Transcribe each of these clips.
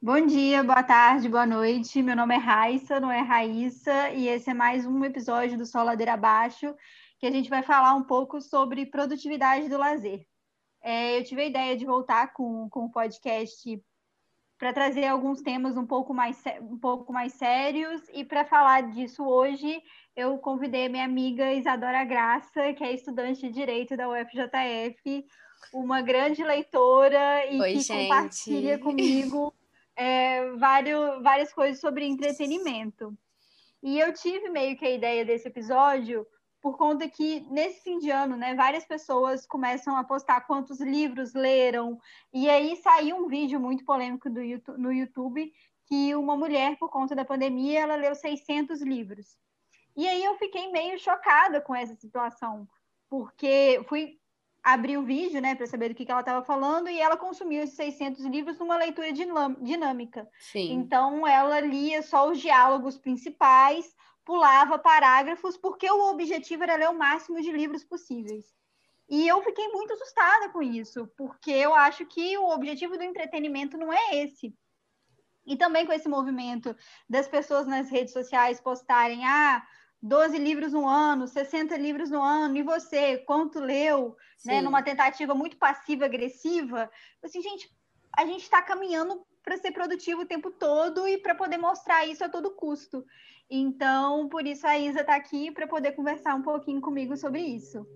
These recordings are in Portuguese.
Bom dia, boa tarde, boa noite. Meu nome é Raissa, não é Raíssa, e esse é mais um episódio do Sol Ladeira Abaixo, que a gente vai falar um pouco sobre produtividade do lazer. É, eu tive a ideia de voltar com, com o podcast para trazer alguns temas um pouco mais, um pouco mais sérios, e para falar disso hoje, eu convidei minha amiga Isadora Graça, que é estudante de Direito da UFJF, uma grande leitora e Oi, que gente. compartilha comigo é, vários, várias coisas sobre entretenimento. E eu tive meio que a ideia desse episódio por conta que nesse fim de ano, né, várias pessoas começam a postar quantos livros leram, e aí saiu um vídeo muito polêmico do no YouTube que uma mulher, por conta da pandemia, ela leu 600 livros. E aí eu fiquei meio chocada com essa situação, porque fui abrir o vídeo, né, para saber do que, que ela estava falando, e ela consumiu esses 600 livros numa leitura dinâmica. Sim. Então, ela lia só os diálogos principais, pulava parágrafos, porque o objetivo era ler o máximo de livros possíveis. E eu fiquei muito assustada com isso, porque eu acho que o objetivo do entretenimento não é esse. E também com esse movimento das pessoas nas redes sociais postarem, ah, 12 livros no ano, 60 livros no ano, e você, quanto leu, né, numa tentativa muito passiva-agressiva, assim, gente, a gente está caminhando para ser produtivo o tempo todo e para poder mostrar isso a todo custo. Então, por isso a Isa está aqui para poder conversar um pouquinho comigo sobre isso.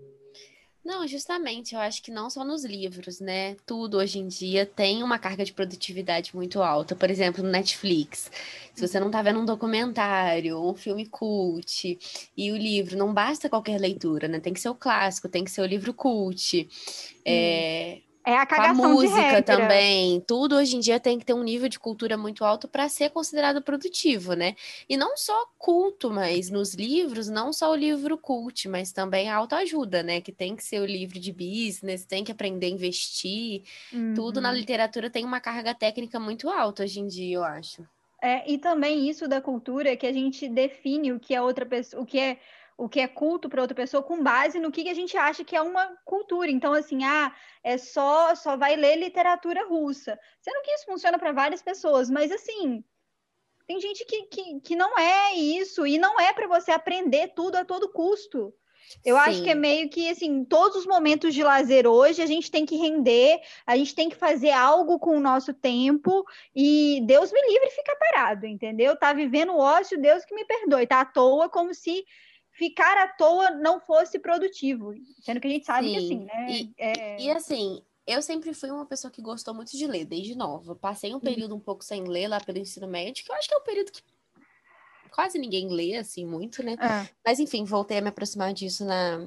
Não, justamente, eu acho que não só nos livros, né? Tudo hoje em dia tem uma carga de produtividade muito alta. Por exemplo, no Netflix, se você não tá vendo um documentário, um filme cult, e o livro, não basta qualquer leitura, né? Tem que ser o clássico, tem que ser o livro cult. É, É a a cagação de música regra. também. Tudo hoje em dia tem que ter um nível de cultura muito alto para ser considerado produtivo, né? E não só culto, mas nos livros, não só o livro cult, mas também a autoajuda, né? Que tem que ser o livro de business, tem que aprender a investir. Tudo na Uhum. literatura tem uma carga técnica muito alta hoje em dia, eu acho. É, e também isso da cultura que a gente define o que é outra pessoa, o que é o que é culto para outra pessoa com base no que que a gente acha que é uma cultura. Então, assim, ah, é só só vai ler literatura russa. Sendo que isso funciona para várias pessoas, mas assim, tem gente que, que, que não é isso, e não é para você aprender tudo a todo custo. Eu acho que é Sim. meio que assim, todos os momentos de lazer hoje a gente tem que render, a gente tem que fazer algo com o nosso tempo e Deus me livre ficar parado, entendeu? Tá vivendo ócio, Deus que me perdoe, tá à toa como se ficar à toa não fosse produtivo, sendo que a gente sabe que Sim. assim, né? E- é- E assim, eu sempre fui uma pessoa que gostou muito de ler, desde nova. Passei um período um pouco sem ler lá pelo ensino médio, que eu acho que é um período que quase ninguém lê, assim, muito, né? Ah, Mas enfim, voltei a me aproximar disso na,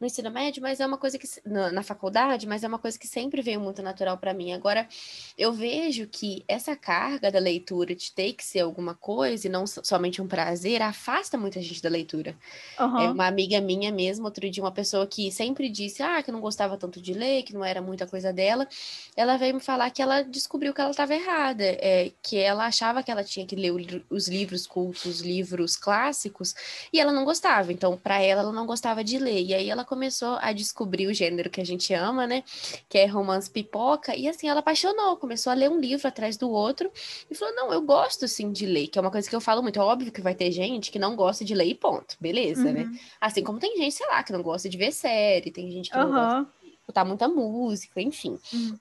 no ensino médio, mas é uma coisa que na, na faculdade, mas é uma coisa que sempre veio muito natural para mim. Agora, eu vejo que essa carga da leitura de ter que ser alguma coisa e não so- somente um prazer afasta muita gente da leitura. É aham. uma amiga minha mesmo, outro dia, uma pessoa que sempre disse ah, que não gostava tanto de ler, que não era muita coisa dela, ela veio me falar que ela descobriu que ela estava errada, é, que ela achava que ela tinha que ler o os livros cultos, os livros clássicos, e ela não gostava. Então, para ela, ela não gostava de ler. E aí ela começou a descobrir o gênero que a gente ama, né? Que é romance pipoca, e assim, ela apaixonou, começou a ler um livro atrás do outro, e falou: não, eu gosto sim de ler, que é uma coisa que eu falo muito. É óbvio que vai ter gente que não gosta de ler e ponto, beleza, né? Uhum. Assim como tem gente, sei lá, que não gosta de ver série, tem gente que não gosta de escutar muita música, enfim. Uhum.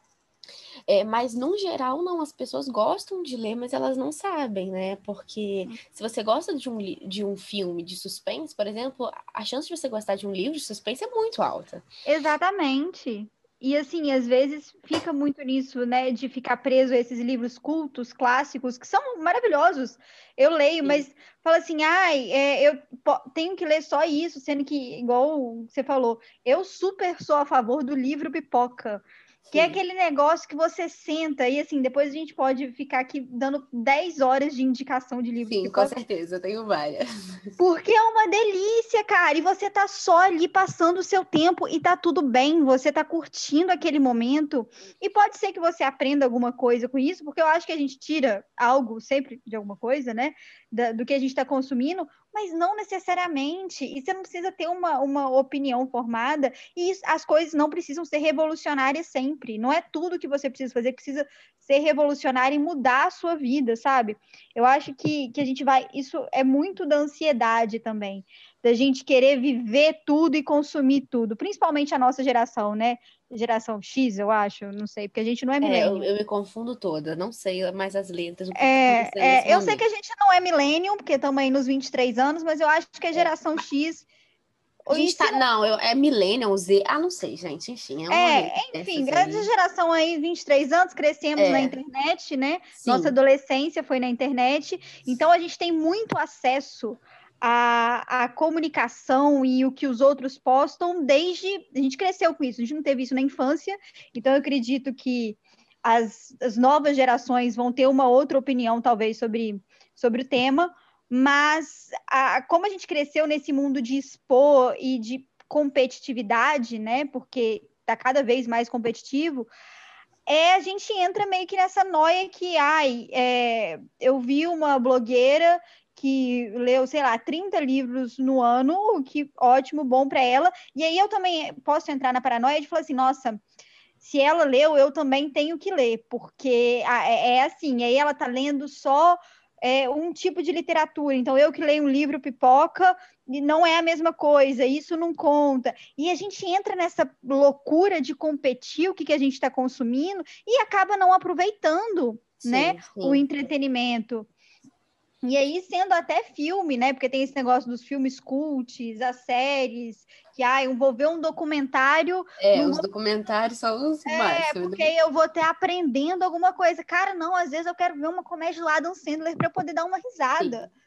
É, mas, no geral, não, as pessoas gostam de ler, mas elas não sabem, né? Porque se você gosta de um, de um filme de suspense, por exemplo, a chance de você gostar de um livro de suspense é muito alta. Exatamente. E assim, às vezes fica muito nisso, né, de ficar preso a esses livros cultos, clássicos, que são maravilhosos. Eu leio, Sim. mas fala assim, ai, é, eu tenho que ler só isso, sendo que, igual você falou, eu super sou a favor do livro pipoca. Que é aquele negócio que você senta e assim, depois a gente pode ficar aqui dando 10 horas de indicação de livro Sim, com certeza, eu tenho várias. Porque é uma delícia, cara. E você tá só ali passando o seu tempo e tá tudo bem. Você tá curtindo aquele momento. E pode ser que você aprenda alguma coisa com isso, porque eu acho que a gente tira algo sempre de alguma coisa, né? Da- do que a gente está consumindo, mas não necessariamente. E você não precisa ter uma, uma opinião formada, e as coisas não precisam ser revolucionárias sempre. Não é tudo que você precisa fazer, precisa ser revolucionário e mudar a sua vida, sabe? Eu acho que, que a gente vai. Isso é muito da ansiedade também, da gente querer viver tudo e consumir tudo, principalmente a nossa geração, né? Geração X, eu acho, não sei, porque a gente não é milênio. É, eu, eu, me confundo toda, não sei mais as letras. É, é eu sei que a gente não é milênio, porque estamos aí nos 23 anos, mas eu acho que a é. geração. X a gente tá, não, eu, é Millennial, Z. Ah, não sei, gente. Enfim. É, é enfim, grande geração aí, 23 anos, crescemos é. na internet, né? Sim. Nossa adolescência foi na internet. Então a gente tem muito acesso à, à comunicação e o que os outros postam desde. A gente cresceu com isso, a gente não teve isso na infância. Então eu acredito que as, as novas gerações vão ter uma outra opinião, talvez, sobre, sobre o tema mas a, como a gente cresceu nesse mundo de expor e de competitividade, né? Porque está cada vez mais competitivo, é a gente entra meio que nessa noia que, ai, é, eu vi uma blogueira que leu, sei lá, 30 livros no ano, que ótimo, bom para ela. E aí eu também posso entrar na paranoia de falar assim, nossa, se ela leu, eu também tenho que ler, porque é, é assim, aí ela tá lendo só é, um tipo de literatura. Então, eu que leio um livro pipoca, não é a mesma coisa, isso não conta. E a gente entra nessa loucura de competir o que, que a gente está consumindo e acaba não aproveitando sim, né, sim. o entretenimento. E aí, sendo até filme, né? Porque tem esse negócio dos filmes cults, as séries, que ah, eu vou ver um documentário. É, os vou... documentários são os é, máximos. É, porque eu vou ter aprendendo alguma coisa. Cara, não, às vezes eu quero ver uma comédia lá do Sandler para poder dar uma risada. Sim.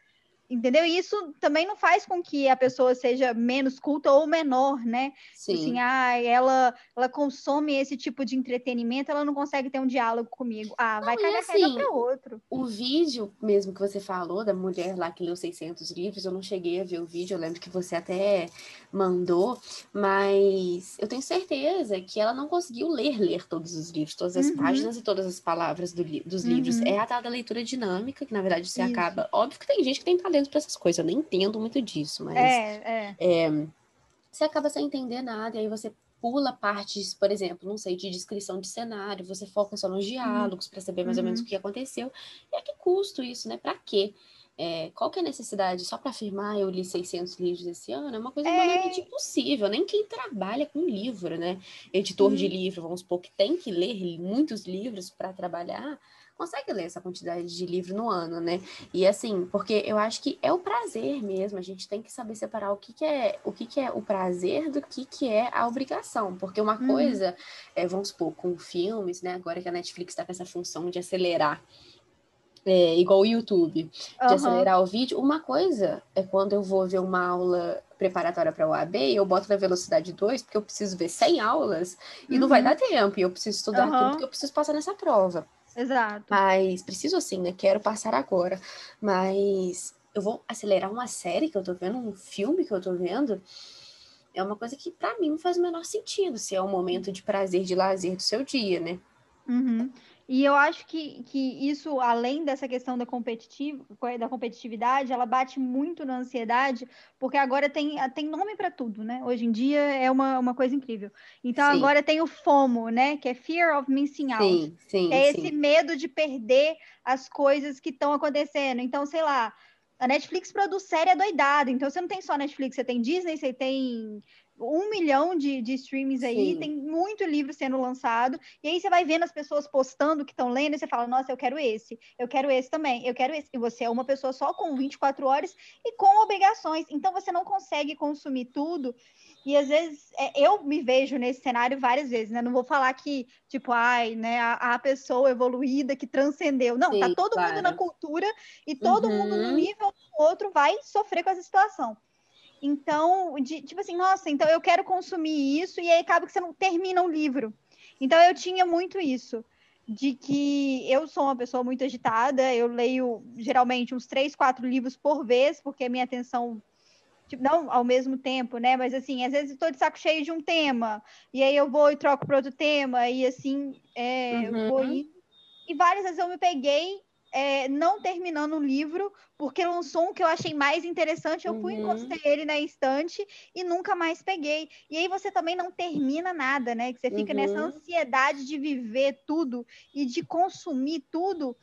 Entendeu? E isso também não faz com que a pessoa seja menos culta ou menor, né? Sim. Assim, ah, ela, ela consome esse tipo de entretenimento, ela não consegue ter um diálogo comigo. Ah, não, vai cair assim, para outro. O vídeo mesmo que você falou da mulher lá que leu 600 livros, eu não cheguei a ver o vídeo, eu lembro que você até mandou, mas eu tenho certeza que ela não conseguiu ler, ler todos os livros, todas as uhum. páginas e todas as palavras do dos uhum. livros. É a tal da leitura dinâmica, que na verdade você Isso. acaba. Óbvio que tem gente que tem talento para essas coisas. Eu nem entendo muito disso, mas. É, é. é, você acaba sem entender nada, e aí você pula partes, por exemplo, não sei, de descrição de cenário, você foca só nos diálogos uhum. para saber mais ou menos o uhum. que aconteceu. E a que custo isso, né? Para quê? É, qual que é a necessidade? Só para afirmar eu li 600 livros esse ano? É uma coisa é... impossível. Nem quem trabalha com livro, né? Editor de livro, vamos supor, que tem que ler muitos livros para trabalhar, consegue ler essa quantidade de livro no ano, né? E assim, porque eu acho que é o prazer mesmo, a gente tem que saber separar o que, que é o que, que é o prazer do que, que é a obrigação. Porque uma uhum. coisa, é, vamos supor, com filmes, né? Agora que a Netflix está com essa função de acelerar. É, igual o YouTube, de uhum. acelerar o vídeo. Uma coisa é quando eu vou ver uma aula preparatória para o AB, eu boto na velocidade 2, porque eu preciso ver 100 aulas e uhum. não vai uhum. dar tempo, e eu preciso estudar uhum. aquilo porque eu preciso passar nessa prova. Exato. Mas preciso assim, né? Quero passar agora. Mas eu vou acelerar uma série que eu tô vendo, um filme que eu tô vendo. É uma coisa que para mim não faz o menor sentido, se é um momento de prazer, de lazer do seu dia, né? Uhum. E eu acho que, que isso, além dessa questão da, competitiv da competitividade, ela bate muito na ansiedade, porque agora tem, tem nome para tudo, né? Hoje em dia é uma, uma coisa incrível. Então sim. agora tem o FOMO, né? Que é Fear of Missing Out. Sim, sim, é esse medo de perder as coisas que estão acontecendo. Então, sei lá, a Netflix produz série doidada. Então você não tem só Netflix, você tem Disney, você tem um milhão de, de streamings aí, Sim. tem muito livro sendo lançado, e aí você vai vendo as pessoas postando que estão lendo, e você fala, nossa, eu quero esse, eu quero esse também, eu quero esse. E você é uma pessoa só com 24 horas e com obrigações, então você não consegue consumir tudo. E às vezes é, eu me vejo nesse cenário várias vezes, né? Não vou falar que, tipo, ai, né, a, a pessoa evoluída que transcendeu. Não, tá Sim, tá todo claro. mundo na cultura e todo uhum. mundo no uhum. nível outro vai sofrer com essa situação. Então, de, tipo assim, nossa, então eu quero consumir isso, e aí acaba que você não termina o livro. Então eu tinha muito isso, de que eu sou uma pessoa muito agitada, eu leio geralmente uns três, quatro livros por vez, porque a minha atenção tipo, não ao mesmo tempo, né? Mas assim, às vezes estou de saco cheio de um tema, e aí eu vou e troco para outro tema, e assim, é, uhum. vou ir. E várias vezes eu me peguei é, não terminando um livro, porque lançou um que eu achei mais interessante, eu fui uhum. encostei ele na estante e nunca mais peguei. E aí você também não termina nada, né? Que você fica uhum. nessa ansiedade de viver tudo e de consumir tudo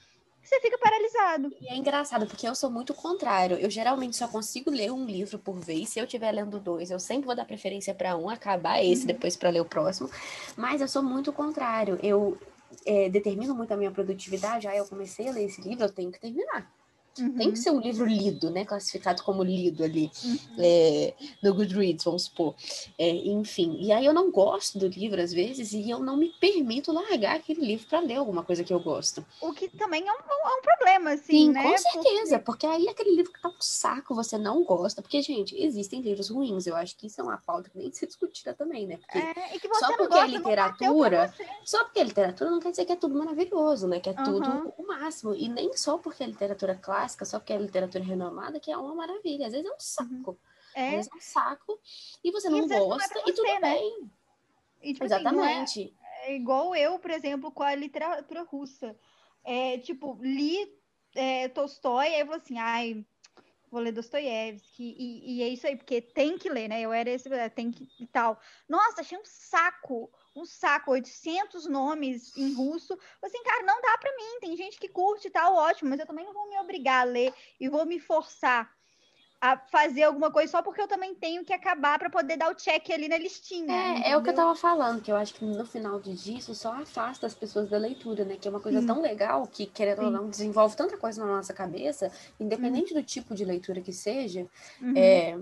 você fica paralisado. E é engraçado, porque eu sou muito contrário. Eu geralmente só consigo ler um livro por vez. Se eu estiver lendo dois, eu sempre vou dar preferência para um, acabar esse, uhum. depois para ler o próximo. Mas eu sou muito contrário. Eu é, muito a minha produtividade. Ah, eu comecei a ler esse livro, eu tenho que terminar. Uhum. Tem que ser um livro lido, né? Classificado como lido ali uhum. é, no Goodreads, vamos supor. É, enfim, e aí eu não gosto do livro às vezes e eu não me permito largar aquele livro para ler alguma coisa que eu gosto. O que também é um, é um problema, assim, Sim, né? com certeza, porque... porque aí aquele livro que tá um saco, você não gosta. Porque, gente, existem livros ruins. Eu acho que isso é uma pauta que nem se discutida também, né? Porque é, que só porque gosta, é literatura, só porque é literatura não quer dizer que é tudo maravilhoso, né? Que é uhum. tudo o máximo. E nem só porque é literatura clássica clássica, só porque é literatura renomada, que é uma maravilha. Às vezes é um uhum. saco. É. Às vezes é um saco e você não e gosta, você, e tudo né? bem. E, tipo, Exatamente. Assim, é, é, igual eu, por exemplo, com a literatura russa. É, tipo, li é, Tolstói, aí eu vou assim, ai, vou ler Dostoiévski, e, e, é isso aí, porque tem que ler, né? Eu era esse, é, tem que e tal. Nossa, achei um saco um saco, 800 nomes em russo. Assim, cara, não dá para mim. Tem gente que curte e tal, ótimo, mas eu também não vou me obrigar a ler e vou me forçar a fazer alguma coisa só porque eu também tenho que acabar para poder dar o check ali na listinha. É, entendeu? é o que eu tava falando, que eu acho que no final disso só afasta as pessoas da leitura, né? Que é uma coisa Sim. tão legal que, querendo Sim. ou não, desenvolve tanta coisa na nossa cabeça, independente uhum. do tipo de leitura que seja. Uhum. É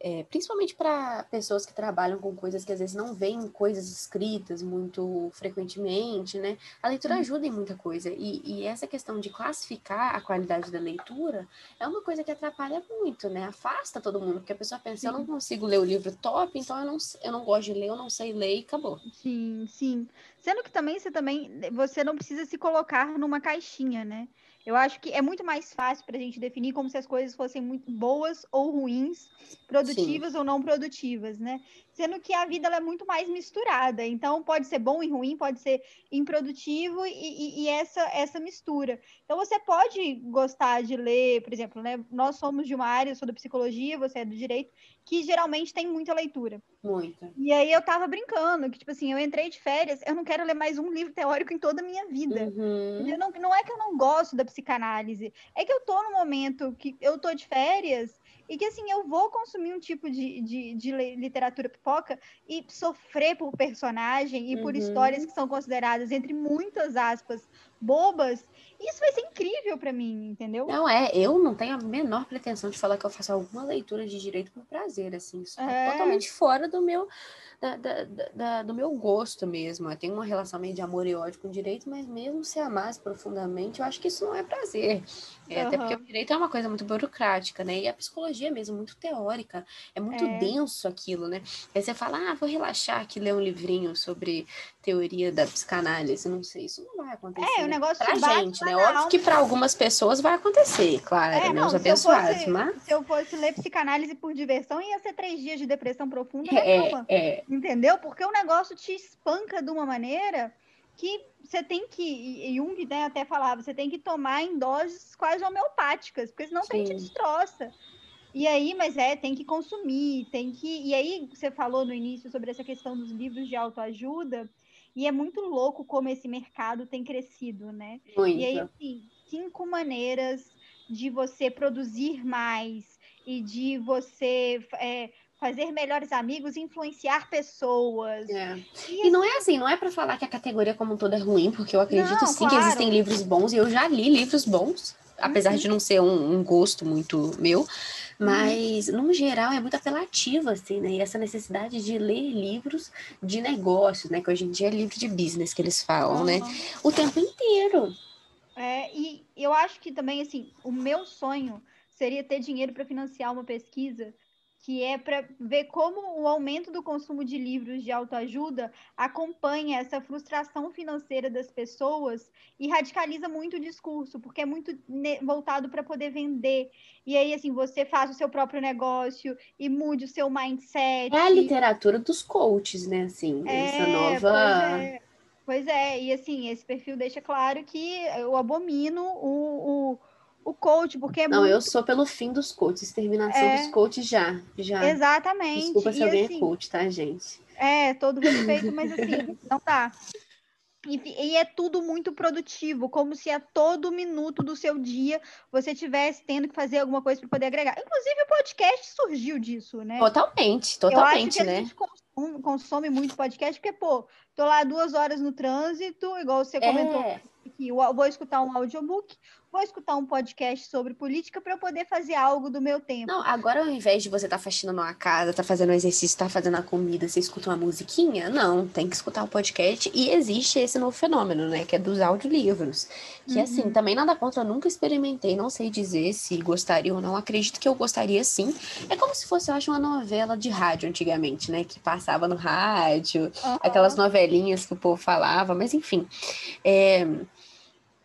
é, principalmente para pessoas que trabalham com coisas que às vezes não veem coisas escritas muito frequentemente, né? A leitura uhum. ajuda em muita coisa. E, e, essa questão de classificar a qualidade da leitura é uma coisa que atrapalha muito, né? Afasta todo mundo, porque a pessoa pensa, sim. eu não consigo ler o livro top, então eu não, eu não gosto de ler, eu não sei ler e acabou. Sim, sim. Sendo que também você também você não precisa se colocar numa caixinha, né? Eu acho que é muito mais fácil para a gente definir como se as coisas fossem muito boas ou ruins, produtivas Sim. ou não produtivas, né? Sendo que a vida é muito mais misturada. Então, pode ser bom e ruim, pode ser improdutivo e, e, e, essa, essa mistura. Então, você pode gostar de ler, por exemplo, né? Nós somos de uma área, eu sou da psicologia, você é do direito, que geralmente tem muita leitura. Muita. E aí eu tava brincando, que, tipo assim, eu entrei de férias, eu não quero ler mais um livro teórico em toda a minha vida. Uhum. Não, não é que eu não gosto da psicanálise, é que eu tô no momento que eu tô de férias e que, assim, eu vou consumir um tipo de, de, de literatura pipoca e sofrer por personagem e uhum. por histórias que são consideradas, entre muitas aspas, bobas, isso vai ser incrível para mim, entendeu? Não é, eu não tenho a menor pretensão de falar que eu faço alguma leitura de direito por prazer, assim, isso tá é. totalmente fora do meu da, da, da, do meu gosto mesmo. Eu tenho uma relação meio de amor e ódio com o direito, mas mesmo se amasse profundamente, eu acho que isso não é prazer. É, uhum. Até porque o direito é uma coisa muito burocrática, né? E a psicologia mesmo, muito teórica. É muito é. denso aquilo, né? Aí você fala, ah, vou relaxar aqui, ler um livrinho sobre teoria da psicanálise. Não sei, isso não vai acontecer. É, o negócio pra gente, né? Óbvio que para algumas pessoas vai acontecer, claro, é, né? Os abençoados, fosse, mas... Se eu fosse ler psicanálise por diversão, ia ser três dias de depressão profunda, né, é, é. Entendeu? Porque o negócio te espanca de uma maneira que você tem que, e Jung né, até falava, você tem que tomar em doses quase homeopáticas, porque senão Sim. te destroça. E aí, mas é, tem que consumir, tem que. E aí, você falou no início sobre essa questão dos livros de autoajuda, e é muito louco como esse mercado tem crescido, né? Muito. E aí, assim, cinco maneiras de você produzir mais e de você é, fazer melhores amigos, influenciar pessoas. É. E, e, não é assim, não é para falar que a categoria como um todo é ruim, porque eu acredito não, sim claro. que existem livros bons e eu já li livros bons, apesar uhum. de não ser um, um, gosto muito meu. Mas, uhum. no geral, é muito apelativo, assim, né? E essa necessidade de ler livros de negócios, né? Que hoje em dia é livro de business que eles falam, uhum. né? O tempo inteiro. É, e eu acho que também, assim, o meu sonho seria ter dinheiro para financiar uma pesquisa que é para ver como o aumento do consumo de livros de autoajuda acompanha essa frustração financeira das pessoas e radicaliza muito o discurso, porque é muito voltado para poder vender. E aí, assim, você faz o seu próprio negócio e mude o seu mindset. É a literatura dos coaches, né? Assim, é, essa nova. Pois é, e assim, esse perfil deixa claro que eu abomino o, o, o coach, porque é Não, muito... eu sou pelo fim dos coaches, exterminação É. dos coaches já, já. Exatamente. Desculpa se e, alguém assim, é coach, tá, gente? É, todo respeito, mas assim, não dá. E, e é tudo muito produtivo, como se a todo minuto do seu dia você tivesse tendo que fazer alguma coisa para poder agregar. Inclusive, o podcast surgiu disso, né? Totalmente, totalmente, que a né? gente consome, consome muito podcast, porque, pô, tô lá duas horas no trânsito, igual você comentou É, aqui, eu vou escutar um audiobook, vou escutar um podcast sobre política para eu poder fazer algo do meu tempo. Não, agora ao invés de você estar tá faxinando uma casa, tá fazendo um exercício, tá fazendo a comida, você escuta uma musiquinha? Não, tem que escutar o podcast. E existe esse novo fenômeno, né? Que é dos audiolivros. Que assim, Uhum. também nada contra, eu nunca experimentei, não sei dizer se gostaria ou não. Acredito que eu gostaria sim. É como se fosse, eu acho, uma novela de rádio antigamente, né? Que passava no rádio, Aham. aquelas novelinhas que o povo falava, mas enfim. É,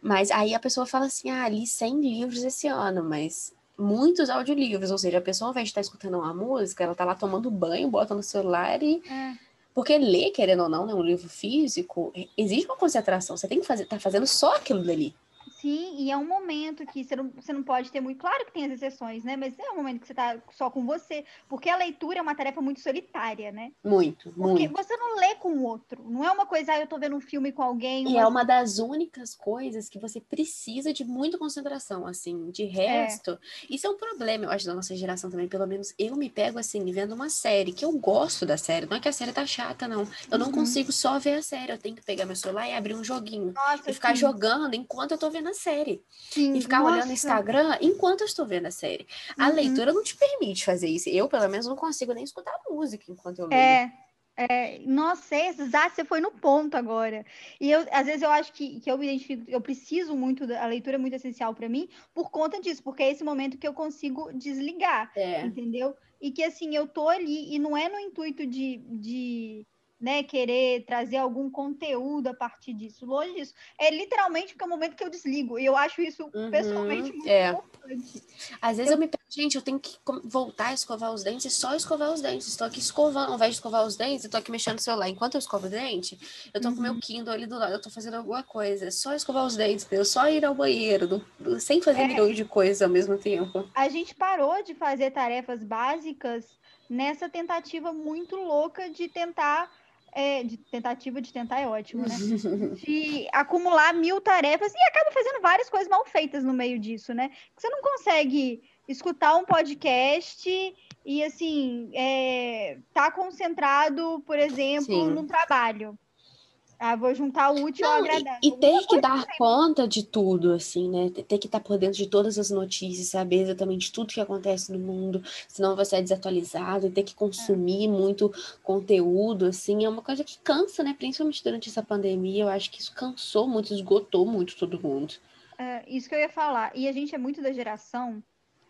Mas aí a pessoa fala assim: ah, li 100 livros esse ano, mas muitos audiolivros, ou seja, a pessoa ao invés de estar escutando uma música, ela tá lá tomando banho, bota no celular e. É. Porque ler, querendo ou não, né, um livro físico, exige uma concentração. Você tem que fazer, tá fazendo só aquilo dali. Sim, e é um momento que você não, você não pode ter muito. Claro que tem as exceções, né? Mas é um momento que você tá só com você. Porque a leitura é uma tarefa muito solitária, né? Muito, Porque muito. você não lê com o outro. Não é uma coisa, ah, eu tô vendo um filme com alguém. E uma- é uma das únicas coisas que você precisa de muita concentração, assim. De resto, isso é um problema, eu acho, da nossa geração também. Pelo menos eu me pego, assim, vendo uma série, que eu gosto da série. Não é que a série tá chata, não. Eu não Uhum. consigo só ver a série. Eu tenho que pegar meu celular e abrir um joguinho. Nossa, E ficar sim, jogando enquanto eu tô vendo a série. sim, E ficar olhando nossa. no Instagram enquanto eu estou vendo a série. A Uhum. leitura não te permite fazer isso. Eu, pelo menos, não consigo nem escutar música enquanto eu leio. É, é, nossa, é, exato, você foi no ponto agora. E eu, às vezes eu acho que, que eu me identifico, eu preciso muito, da- a leitura é muito essencial para mim por conta disso, porque é esse momento que eu consigo desligar, É. entendeu? E que assim, eu tô ali, e não é no intuito de, de né, querer trazer algum conteúdo a partir disso, longe disso. É literalmente porque é o momento que eu desligo, e eu acho isso Uhum, pessoalmente muito é. importante. Às vezes eu me pego, gente, eu tenho que com- voltar a escovar os dentes e só escovar os dentes. Estou aqui escovando, ao invés de escovar os dentes, eu tô aqui mexendo no celular. Enquanto eu escovo o dente, eu tô com o meu Uhum. Kindle ali do lado, eu tô fazendo alguma coisa. É só escovar os dentes, entendeu? Só ir ao banheiro, sem fazer É. milhões de coisas ao mesmo tempo. a gente parou de fazer tarefas básicas nessa tentativa muito louca de tentar. É, de tentativa de tentar é ótimo, né? De acumular mil tarefas e acaba fazendo várias coisas mal feitas no meio disso, né? Você não consegue escutar um podcast e assim é, tá concentrado, por exemplo, Sim. no trabalho. Ah, vou juntar o útil ao Não, e, agradável. e Alguma ter que dar conta de tudo, assim, né? Ter que estar por dentro de todas as notícias, saber exatamente tudo que acontece no mundo, senão você é desatualizado, e ter que consumir muito conteúdo, assim, é uma coisa que cansa, né? Principalmente durante essa pandemia, eu acho que isso cansou muito, esgotou muito todo mundo. É, isso que eu ia falar. E a gente é muito da geração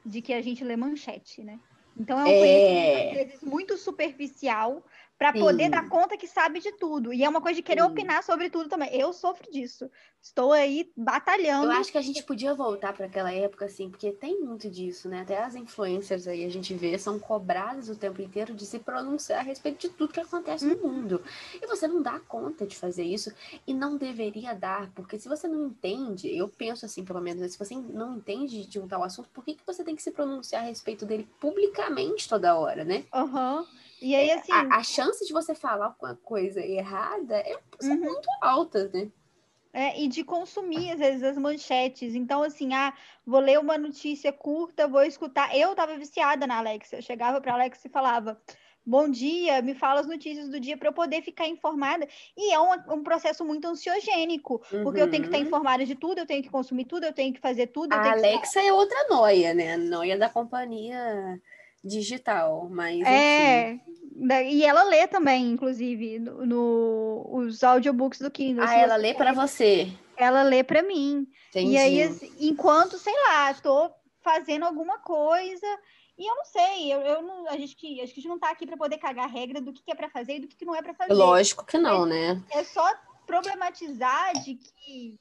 de que a gente lê manchete, né? Então é um É. conhecimento, às vezes, muito superficial para poder dar conta que sabe de tudo. E é uma coisa de querer Sim. opinar sobre tudo também. Eu sofro disso. Estou aí batalhando. Eu acho que a gente podia voltar para aquela época, assim, porque tem muito disso, né? Até as influencers aí a gente vê são cobradas o tempo inteiro de se pronunciar a respeito de tudo que acontece no mundo. E você não dá conta de fazer isso e não deveria dar, porque se você não entende, eu penso assim, pelo menos, né? se você não entende de um tal assunto, por que, que você tem que se pronunciar a respeito dele publicamente toda hora, né? Aham. E aí, assim, A, a chance de você falar alguma coisa errada é Uhum. muito altas, né? é, e de consumir, às vezes, as manchetes. Então, assim, ah, vou ler uma notícia curta, vou escutar. Eu tava viciada na Alexa. Eu chegava pra Alexa e falava. Bom dia, me fala as notícias do dia para eu poder ficar informada. E é um, um processo muito ansiogênico, porque eu tenho que estar Uhum. informada de tudo, eu tenho que consumir tudo, eu tenho que fazer tudo. A tenho que... Alexa é outra noia, né? A noia da companhia digital, mas enfim. É, da- e ela lê também, inclusive, no, no- os audiobooks do Kindle. Ah, ela lê para você. Ela lê para mim. Entendi. E aí, assim, enquanto, sei lá, tô fazendo alguma coisa, e eu não sei, eu, eu não, a gente que, acho que a gente não tá aqui para poder cagar a regra do que, que é para fazer e do que, que não é para fazer. Lógico que não, né? É só problematizar de que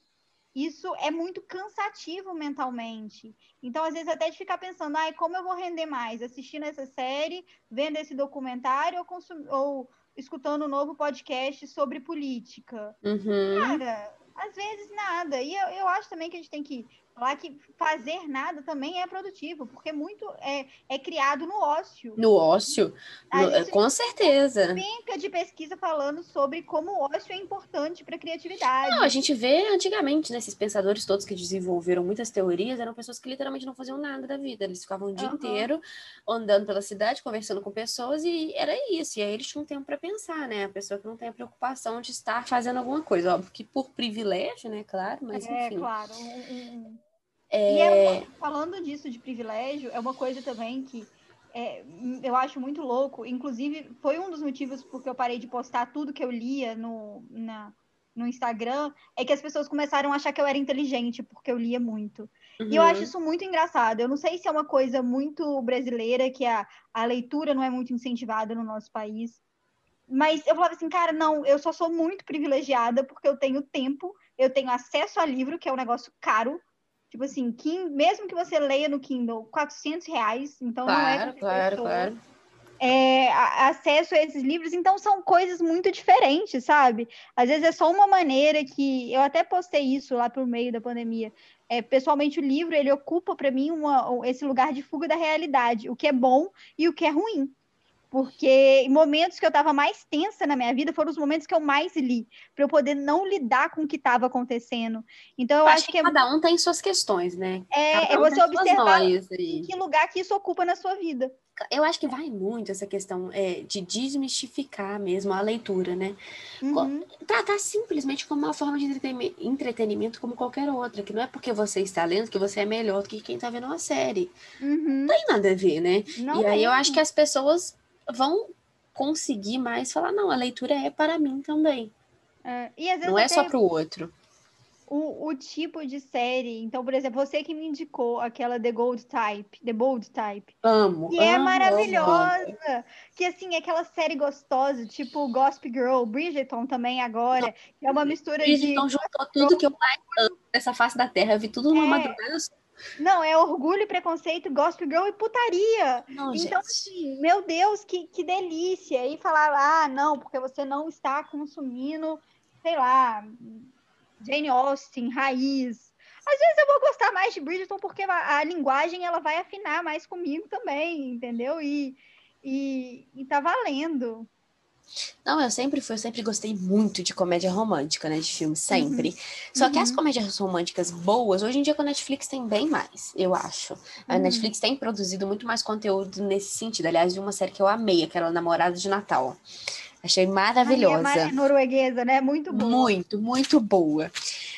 isso é muito cansativo mentalmente. Então, às vezes, até de ficar pensando, ai, como eu vou render mais? Assistindo essa série, vendo esse documentário ou, consum... ou escutando um novo podcast sobre política. Uhum. Cara, às vezes nada. E eu, eu acho também que a gente tem que falar que fazer nada também é produtivo, porque muito é, é criado no ócio. No ócio, no, com certeza. Penca de pesquisa falando sobre como o ócio é importante para a criatividade. Não, a gente vê antigamente, né, esses pensadores todos que desenvolveram muitas teorias, eram pessoas que literalmente não faziam nada da vida. Eles ficavam o dia uhum. inteiro andando pela cidade, conversando com pessoas, e era isso. E aí eles tinham tempo para pensar, né? A pessoa que não tem a preocupação de estar fazendo alguma coisa. Óbvio que por privilégio, né, claro, mas é, enfim. É, claro. Um, é... E é, falando disso de privilégio, é uma coisa também que é, eu acho muito louco. Inclusive, foi um dos motivos porque eu parei de postar tudo que eu lia no, na, no Instagram, é que as pessoas começaram a achar que eu era inteligente, porque eu lia muito. Uhum. E eu acho uhum. isso muito engraçado. Eu não sei se é uma coisa muito brasileira, que a, a leitura não é muito incentivada no nosso país. Mas eu falava assim, cara, não, eu só sou muito privilegiada porque eu tenho tempo, eu tenho acesso a livro, que é um negócio caro, Tipo assim, mesmo que você leia no Kindle, 400 reais, então claro, não é claro, pessoa, claro. É, acesso a esses livros, então são coisas muito diferentes, sabe? Às vezes é só uma maneira que eu até postei isso lá por meio da pandemia. É, pessoalmente, o livro ele ocupa para mim uma, esse lugar de fuga da realidade, o que é bom e o que é ruim porque momentos que eu estava mais tensa na minha vida foram os momentos que eu mais li, para eu poder não lidar com o que estava acontecendo. Então eu, eu acho, acho, que, é... cada um tem suas questões, né? É, é você observar em que lugar que isso ocupa na sua vida. Eu acho que vai muito essa questão é, de desmistificar mesmo a leitura, né? Uhum. Tratar simplesmente como uma forma de entretenimento como qualquer outra, que não é porque você está lendo que você é melhor do que quem está vendo uma série. Uhum. Não tem nada a ver, né? Não e aí eu acho que as pessoas vão conseguir mais falar, não, a leitura é para mim também. É, e às vezes não é só para o outro. O, tipo de série. Então, por exemplo, você que me indicou aquela The Gold Type, The Bold Type. Amo. Que é amo, é maravilhosa. Amo. Que assim, é aquela série gostosa, tipo Gossip Girl, Bridgerton também agora. Não, que é uma mistura Bridgerton de. Bridgerton juntou tudo que eu mais amo nessa face da terra. Eu vi tudo numa é... madrugada não, é orgulho, preconceito, gospel girl e putaria. Não, então, assim, meu Deus, que, que delícia. E falar, ah, não, porque você não está consumindo, sei lá, Jane Austen, raiz. Às vezes eu vou gostar mais de Bridgerton porque a, a linguagem ela vai afinar mais comigo também, entendeu? E, e, e tá valendo. Não, eu sempre fui, eu sempre gostei muito de comédia romântica, né? De filme, sempre. Uhum. Só uhum. que as uhum. comédias românticas boas, hoje em dia com a Netflix tem bem mais, eu acho. A uhum. Netflix tem produzido muito mais conteúdo nesse sentido. Aliás, de uma série que eu amei, aquela Namorada de Natal. Achei maravilhosa. Ai, é norueguesa, né? Muito boa. Muito, muito boa.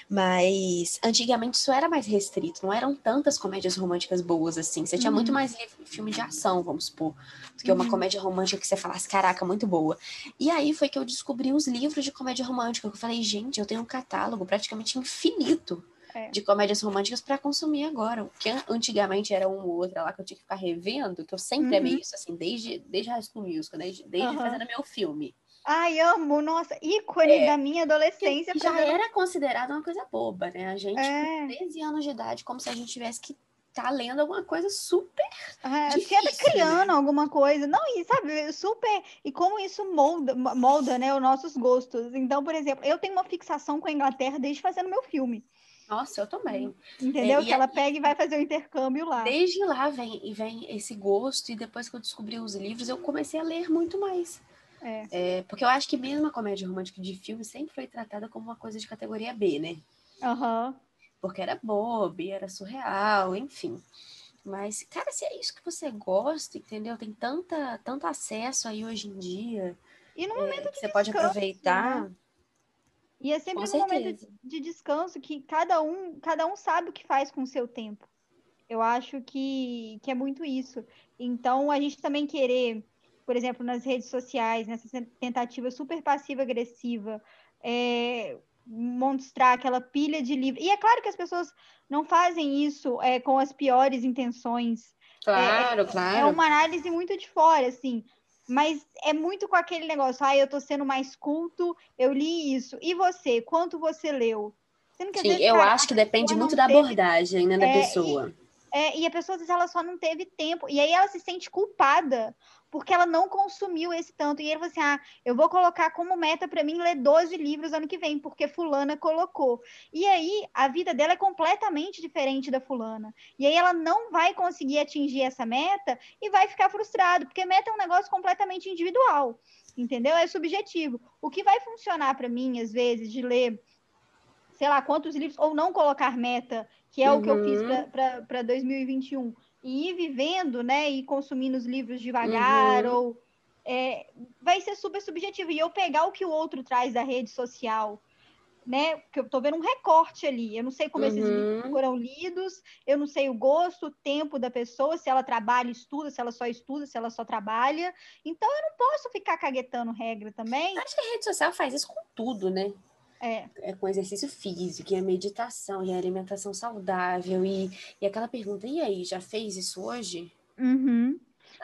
Mas antigamente isso era mais restrito, não eram tantas comédias românticas boas assim. Você tinha muito uhum. mais filme de ação, vamos supor, do que uma uhum. comédia romântica que você falasse, caraca, muito boa. E aí foi que eu descobri os livros de comédia romântica. Eu falei, gente, eu tenho um catálogo praticamente infinito é. de comédias românticas para consumir agora. Que antigamente era uma ou outra lá que eu tinha que ficar revendo, que eu sempre uhum. amei isso, assim, desde, desde High School Musical, desde, desde uhum. fazendo meu filme. Ai, amo, nossa, ícone é, da minha adolescência. Que já era considerada uma coisa boba, né? A gente, é. com 13 anos de idade, como se a gente tivesse que estar tá lendo alguma coisa super. É, difícil, você tá criando né? alguma coisa. Não, e sabe, super. E como isso molda, molda né, os nossos gostos. Então, por exemplo, eu tenho uma fixação com a Inglaterra desde fazendo meu filme. Nossa, eu também. Entendeu? É, que ela pega e vai fazer o intercâmbio lá. Desde lá vem, vem esse gosto, e depois que eu descobri os livros, eu comecei a ler muito mais. É. É, porque eu acho que mesmo a comédia romântica de filme sempre foi tratada como uma coisa de categoria B, né? Uhum. Porque era bobo, era surreal, enfim. Mas, cara, se é isso que você gosta, entendeu? Tem tanta, tanto acesso aí hoje em dia. E no momento é, que você pode aproveitar. Né? E é sempre um momento de descanso que cada um, cada um sabe o que faz com o seu tempo. Eu acho que, que é muito isso. Então, a gente também querer por exemplo, nas redes sociais, nessa tentativa super passiva-agressiva, é, mostrar aquela pilha de livros. E é claro que as pessoas não fazem isso é, com as piores intenções. Claro, é, claro. É uma análise muito de fora, assim. Mas é muito com aquele negócio, ah, eu tô sendo mais culto, eu li isso. E você, quanto você leu? Sim, eu acho que depende muito da abordagem né, da é, pessoa. É, e a pessoa, às vezes, ela só não teve tempo. E aí ela se sente culpada porque ela não consumiu esse tanto. E ele falou assim: ah, eu vou colocar como meta para mim ler 12 livros ano que vem, porque fulana colocou. E aí a vida dela é completamente diferente da fulana. E aí ela não vai conseguir atingir essa meta e vai ficar frustrado, porque meta é um negócio completamente individual. Entendeu? É subjetivo. O que vai funcionar para mim, às vezes, de ler sei lá quantos livros, ou não colocar meta, que é uhum. o que eu fiz para 2021 e ir vivendo, né, e consumindo os livros devagar, uhum. ou é, vai ser super subjetivo. E eu pegar o que o outro traz da rede social, né, que eu tô vendo um recorte ali. Eu não sei como uhum. esses livros foram lidos, eu não sei o gosto, o tempo da pessoa, se ela trabalha, estuda, se ela só estuda, se ela só trabalha. Então eu não posso ficar caguetando regra também. Acho que a rede social faz isso com tudo, né? É. é com exercício físico, e a meditação, e a alimentação saudável, e, e aquela pergunta, e aí, já fez isso hoje? Uhum.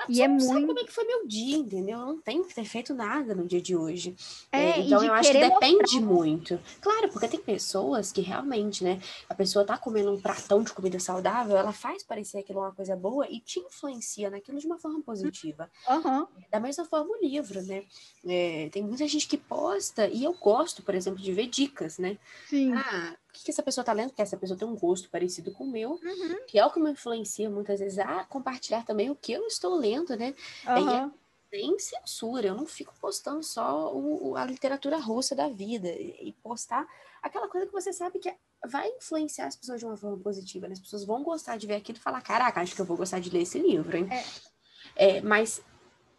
E é muito. Sabe como é que foi meu dia, entendeu? Eu não tenho que ter feito nada no dia de hoje. É, é, então eu acho que depende mostrar. muito. Claro, porque tem pessoas que realmente, né? A pessoa tá comendo um pratão de comida saudável, ela faz parecer aquilo uma coisa boa e te influencia naquilo de uma forma positiva. Uhum. Da mesma forma o livro, né? É, tem muita gente que posta, e eu gosto, por exemplo, de ver dicas, né? Sim. Ah, o que essa pessoa tá lendo? Porque essa pessoa tem um gosto parecido com o meu, uhum. que é o que me influencia muitas vezes a compartilhar também o que eu estou lendo, né? Uhum. É sem censura, eu não fico postando só o, a literatura russa da vida e postar aquela coisa que você sabe que vai influenciar as pessoas de uma forma positiva, né? As pessoas vão gostar de ver aquilo e falar, caraca, acho que eu vou gostar de ler esse livro, hein? É. É, mas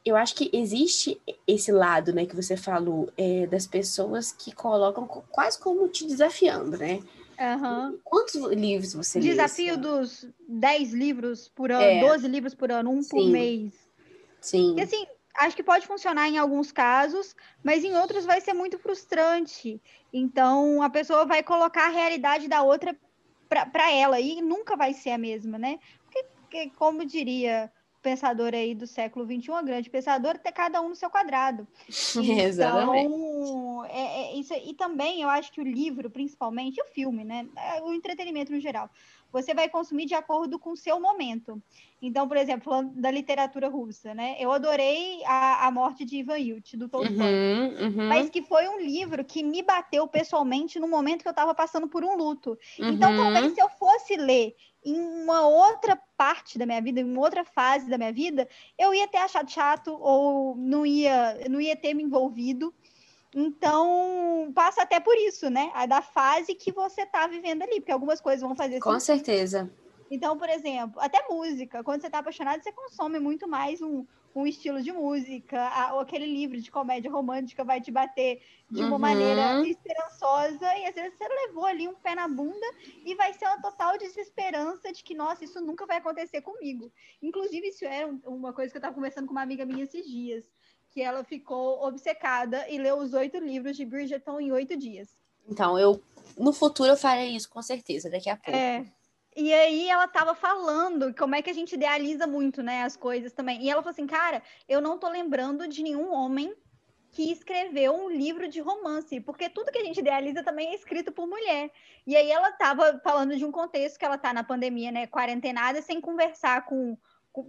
eu acho que existe esse lado, né, que você falou, é, das pessoas que colocam quase como te desafiando, né? Uhum. Quantos livros você Desafio lê, dos 10 livros por ano, é. 12 livros por ano, um Sim. por mês. Sim. E assim, acho que pode funcionar em alguns casos, mas em outros vai ser muito frustrante. Então, a pessoa vai colocar a realidade da outra para ela e nunca vai ser a mesma, né? Porque, como diria pensador aí do século XXI, um grande pensador, ter cada um no seu quadrado. Então, é, é, isso, e também eu acho que o livro, principalmente, o filme, né? É, o entretenimento no geral, você vai consumir de acordo com o seu momento. Então, por exemplo, falando da literatura russa, né? Eu adorei a, a morte de Ivan Illich, do Tolstói. Uhum, uhum. Mas que foi um livro que me bateu pessoalmente no momento que eu estava passando por um luto. Uhum. Então, talvez se eu fosse ler em uma outra parte da minha vida, em uma outra fase da minha vida, eu ia ter achado chato ou não ia, não ia ter me envolvido. Então, passa até por isso, né? A da fase que você está vivendo ali, porque algumas coisas vão fazer Com sentido. certeza. Então, por exemplo, até música. Quando você está apaixonado, você consome muito mais um, um estilo de música, ou aquele livro de comédia romântica vai te bater de uma uhum. maneira esperançosa, e às vezes você levou ali um pé na bunda e vai ser uma total desesperança de que, nossa, isso nunca vai acontecer comigo. Inclusive, isso era uma coisa que eu estava conversando com uma amiga minha esses dias, que ela ficou obcecada e leu os oito livros de Bridgerton em oito dias. Então, eu no futuro eu farei isso, com certeza, daqui a pouco. É, e aí ela tava falando como é que a gente idealiza muito, né, as coisas também. E ela falou assim, cara, eu não tô lembrando de nenhum homem que escreveu um livro de romance, porque tudo que a gente idealiza também é escrito por mulher. E aí ela tava falando de um contexto que ela tá na pandemia, né, quarentenada, sem conversar com,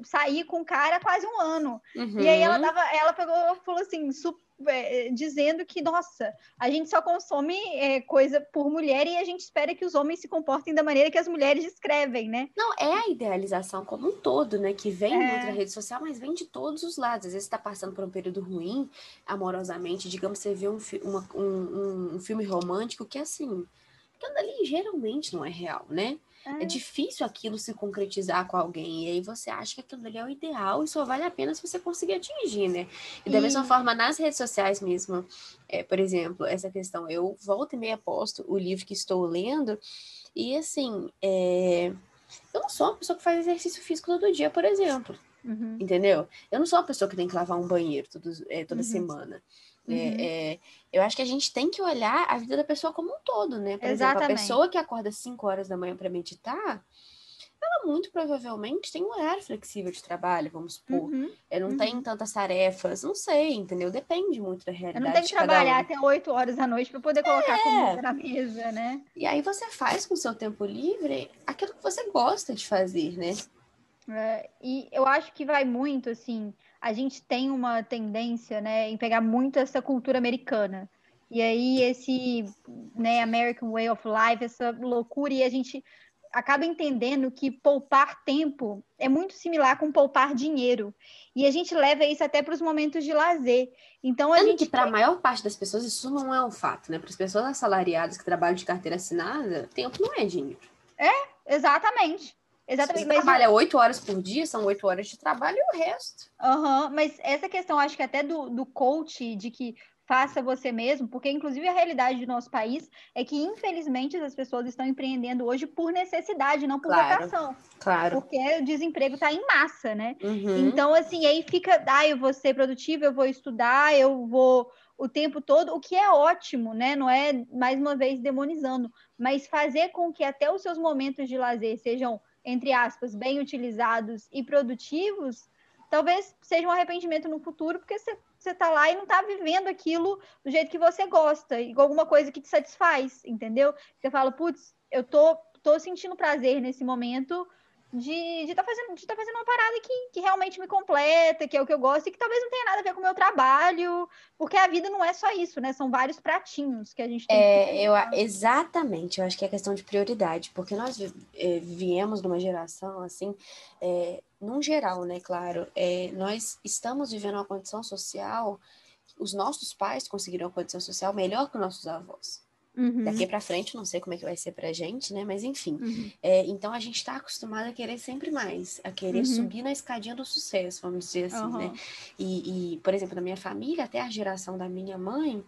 sair com o cara há quase um ano. Uhum. E aí ela tava, ela pegou, falou assim, super é, dizendo que, nossa, a gente só consome é, coisa por mulher e a gente espera que os homens se comportem da maneira que as mulheres escrevem, né? Não, é a idealização como um todo, né? Que vem é. na rede social, mas vem de todos os lados. Às vezes está passando por um período ruim, amorosamente, digamos, você vê um, uma, um, um filme romântico que, assim, aquilo ali geralmente não é real, né? É. é. difícil aquilo se concretizar com alguém. E aí você acha que aquilo ali é o ideal e só vale a pena se você conseguir atingir, né? E da e... mesma forma, nas redes sociais mesmo, é, por exemplo, essa questão, eu volto e meia posto o livro que estou lendo, e assim, é... eu não sou uma pessoa que faz exercício físico todo dia, por exemplo. Uhum. Entendeu? Eu não sou uma pessoa que tem que lavar um banheiro todo, é, toda uhum. semana. É, uhum. É, eu acho que a gente tem que olhar a vida da pessoa como um todo, né? Por Exatamente. exemplo, a pessoa que acorda 5 horas da manhã para meditar, ela muito provavelmente tem um horário flexível de trabalho, vamos supor. Uhum, é, não uhum. tem tantas tarefas, não sei, entendeu? Depende muito da realidade. não tem que trabalhar um. até 8 horas da noite para poder colocar é. comida na mesa, né? E aí você faz com o seu tempo livre aquilo que você gosta de fazer, né? É, e eu acho que vai muito, assim, a gente tem uma tendência, né, em pegar muito essa cultura americana. E aí esse, né, American Way of Life, essa loucura, e a gente acaba entendendo que poupar tempo é muito similar com poupar dinheiro. E a gente leva isso até para os momentos de lazer. Então a Sendo gente para a maior parte das pessoas isso não é um fato, né? Para as pessoas assalariadas que trabalham de carteira assinada, tempo não é dinheiro. É, exatamente. Exatamente. Você trabalha oito horas por dia, são oito horas de trabalho e o resto. Uhum, mas essa questão, acho que até do, do coach, de que faça você mesmo, porque inclusive a realidade do nosso país é que infelizmente as pessoas estão empreendendo hoje por necessidade, não por claro, vocação. Claro. Porque o desemprego está em massa, né? Uhum. Então assim, aí fica, ah, eu vou ser produtivo, eu vou estudar, eu vou o tempo todo, o que é ótimo, né? Não é mais uma vez demonizando, mas fazer com que até os seus momentos de lazer sejam entre aspas, bem utilizados e produtivos, talvez seja um arrependimento no futuro, porque você você tá lá e não tá vivendo aquilo do jeito que você gosta, e alguma coisa que te satisfaz, entendeu? Você fala, putz, eu tô, tô sentindo prazer nesse momento de estar tá fazendo, de tá fazendo uma parada que, que realmente me completa, que é o que eu gosto, e que talvez não tenha nada a ver com o meu trabalho, porque a vida não é só isso, né? São vários pratinhos que a gente tem é, que eu Exatamente, eu acho que é questão de prioridade, porque nós é, viemos de uma geração assim. É, num geral, né, claro, é, nós estamos vivendo uma condição social, os nossos pais conseguiram uma condição social melhor que os nossos avós. Uhum. Daqui para frente, não sei como é que vai ser pra gente, né? Mas enfim. Uhum. É, então a gente está acostumado a querer sempre mais, a querer uhum. subir na escadinha do sucesso, vamos dizer assim, né? E, e, por exemplo, na minha família, até a geração da minha mãe,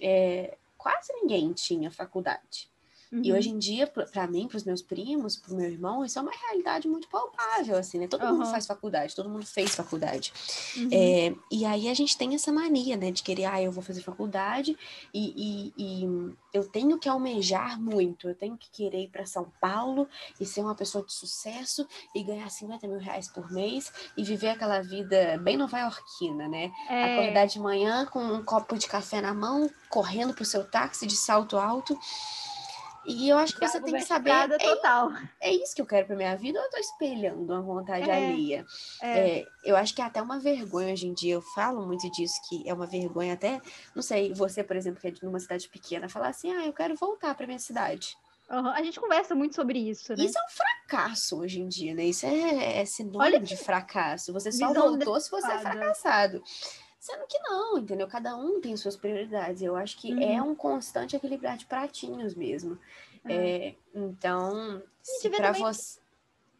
é, quase ninguém tinha faculdade. Uhum. E hoje em dia, para mim, para os meus primos, para o meu irmão, isso é uma realidade muito palpável, assim, né? Todo uhum. mundo faz faculdade, todo mundo fez faculdade. Uhum. É, e aí a gente tem essa mania, né, de querer, ah, eu vou fazer faculdade e, e, e eu tenho que almejar muito, eu tenho que querer ir para São Paulo e ser uma pessoa de sucesso e ganhar 50 mil reais por mês e viver aquela vida bem nova-iorquina, né? É. Acordar de manhã com um copo de café na mão, correndo pro seu táxi de salto alto e eu acho que você tem que saber. É, total. É, isso que eu quero para minha vida ou eu tô espelhando uma vontade é, alheia? É. é. eu acho que é até uma vergonha hoje em dia. Eu falo muito disso, que é uma vergonha até. Não sei, você, por exemplo, que é de uma cidade pequena, falar assim: ah, eu quero voltar para minha cidade. Uhum. A gente conversa muito sobre isso, né? Isso é um fracasso hoje em dia, né? Isso é, é sinônimo Olha de fracasso. Você só voltou se você é fracassado. Sendo que não, entendeu? Cada um tem suas prioridades. Eu acho que é uhum. é um constante equilibrar de pratinhos mesmo. É. É, então, se para você.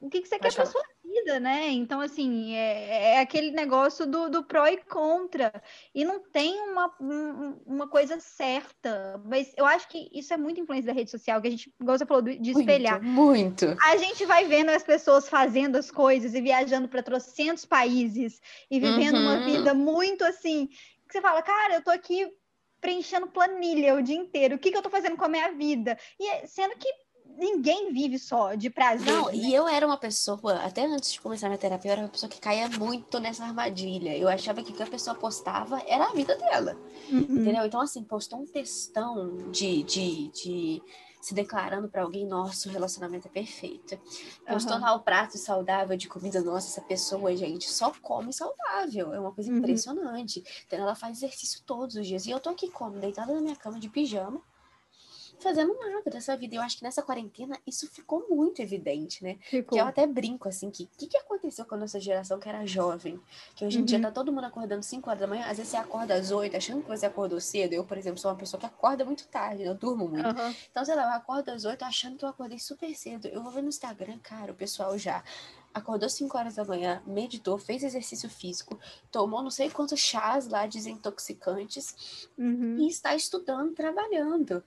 O que, que você Pode quer para sua vida, né? Então, assim, é, é, aquele negócio do, do pró e contra. E não tem uma, uma coisa certa. Mas eu acho que isso é muito influência da rede social, que a gente, igual você falou, de espelhar. Muito, muito. A gente vai vendo as pessoas fazendo as coisas e viajando para trocentos países e vivendo uhum. uma vida muito assim. Que você fala, cara, eu tô aqui preenchendo planilha o dia inteiro. O que, que eu tô fazendo com a minha vida? E é, sendo que ninguém vive só de prazer. Não, né? e eu era uma pessoa, até antes de começar minha terapia, eu era uma pessoa que caía muito nessa armadilha. Eu achava que o que a pessoa postava era a vida dela. Uhum. Entendeu? Então, assim, postou um textão de, de, de se declarando para alguém, nosso relacionamento é perfeito. Postou uhum. lá o prato saudável de comida, nossa, essa pessoa, gente, só come saudável. É uma coisa uhum. impressionante. Então, ela faz exercício todos os dias. E eu tô aqui como, deitada na minha cama de pijama fazendo nada dessa vida. Eu acho que nessa quarentena isso ficou muito evidente, né? Ficou. Que eu até brinco, assim, que o que, que aconteceu com a nossa geração que era jovem? Que hoje em uhum. dia tá todo mundo acordando 5 horas da manhã, às vezes você acorda às 8, achando que você acordou cedo. Eu, por exemplo, sou uma pessoa que acorda muito tarde, eu durmo muito. Uhum. Então, sei lá, eu acordo às 8 achando que eu acordei super cedo. Eu vou ver no Instagram, cara, o pessoal já acordou 5 horas da manhã, meditou, fez exercício físico, tomou não sei quantos chás lá desintoxicantes uhum. e está estudando, trabalhando.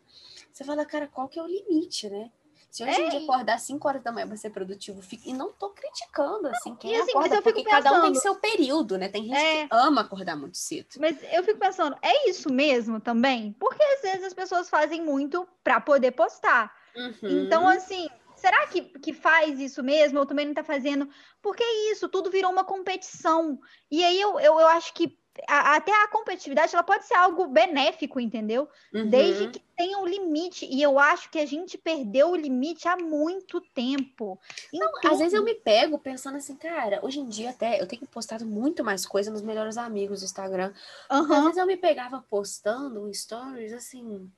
Você fala, cara, qual que é o limite, né? Se hoje em dia acordar 5 horas da manhã pra ser produtivo, fica... e não tô criticando, assim, quem assim, acorda, porque pensando... cada um tem seu período, né? Tem gente é... que ama acordar muito cedo. Mas eu fico pensando, é isso mesmo também? Porque às vezes as pessoas fazem muito pra poder postar. Uhum. Então, assim, será que, que faz isso mesmo? Ou também não tá fazendo? Porque é isso, tudo virou uma competição. E aí eu, eu, eu acho que a, até a competitividade ela pode ser algo benéfico, entendeu? Uhum. Desde que tenha um limite. E eu acho que a gente perdeu o limite há muito tempo. Não, às vezes eu me pego pensando assim, cara, hoje em dia até eu tenho postado muito mais coisa nos melhores amigos do Instagram. Uhum. Às vezes eu me pegava postando stories assim.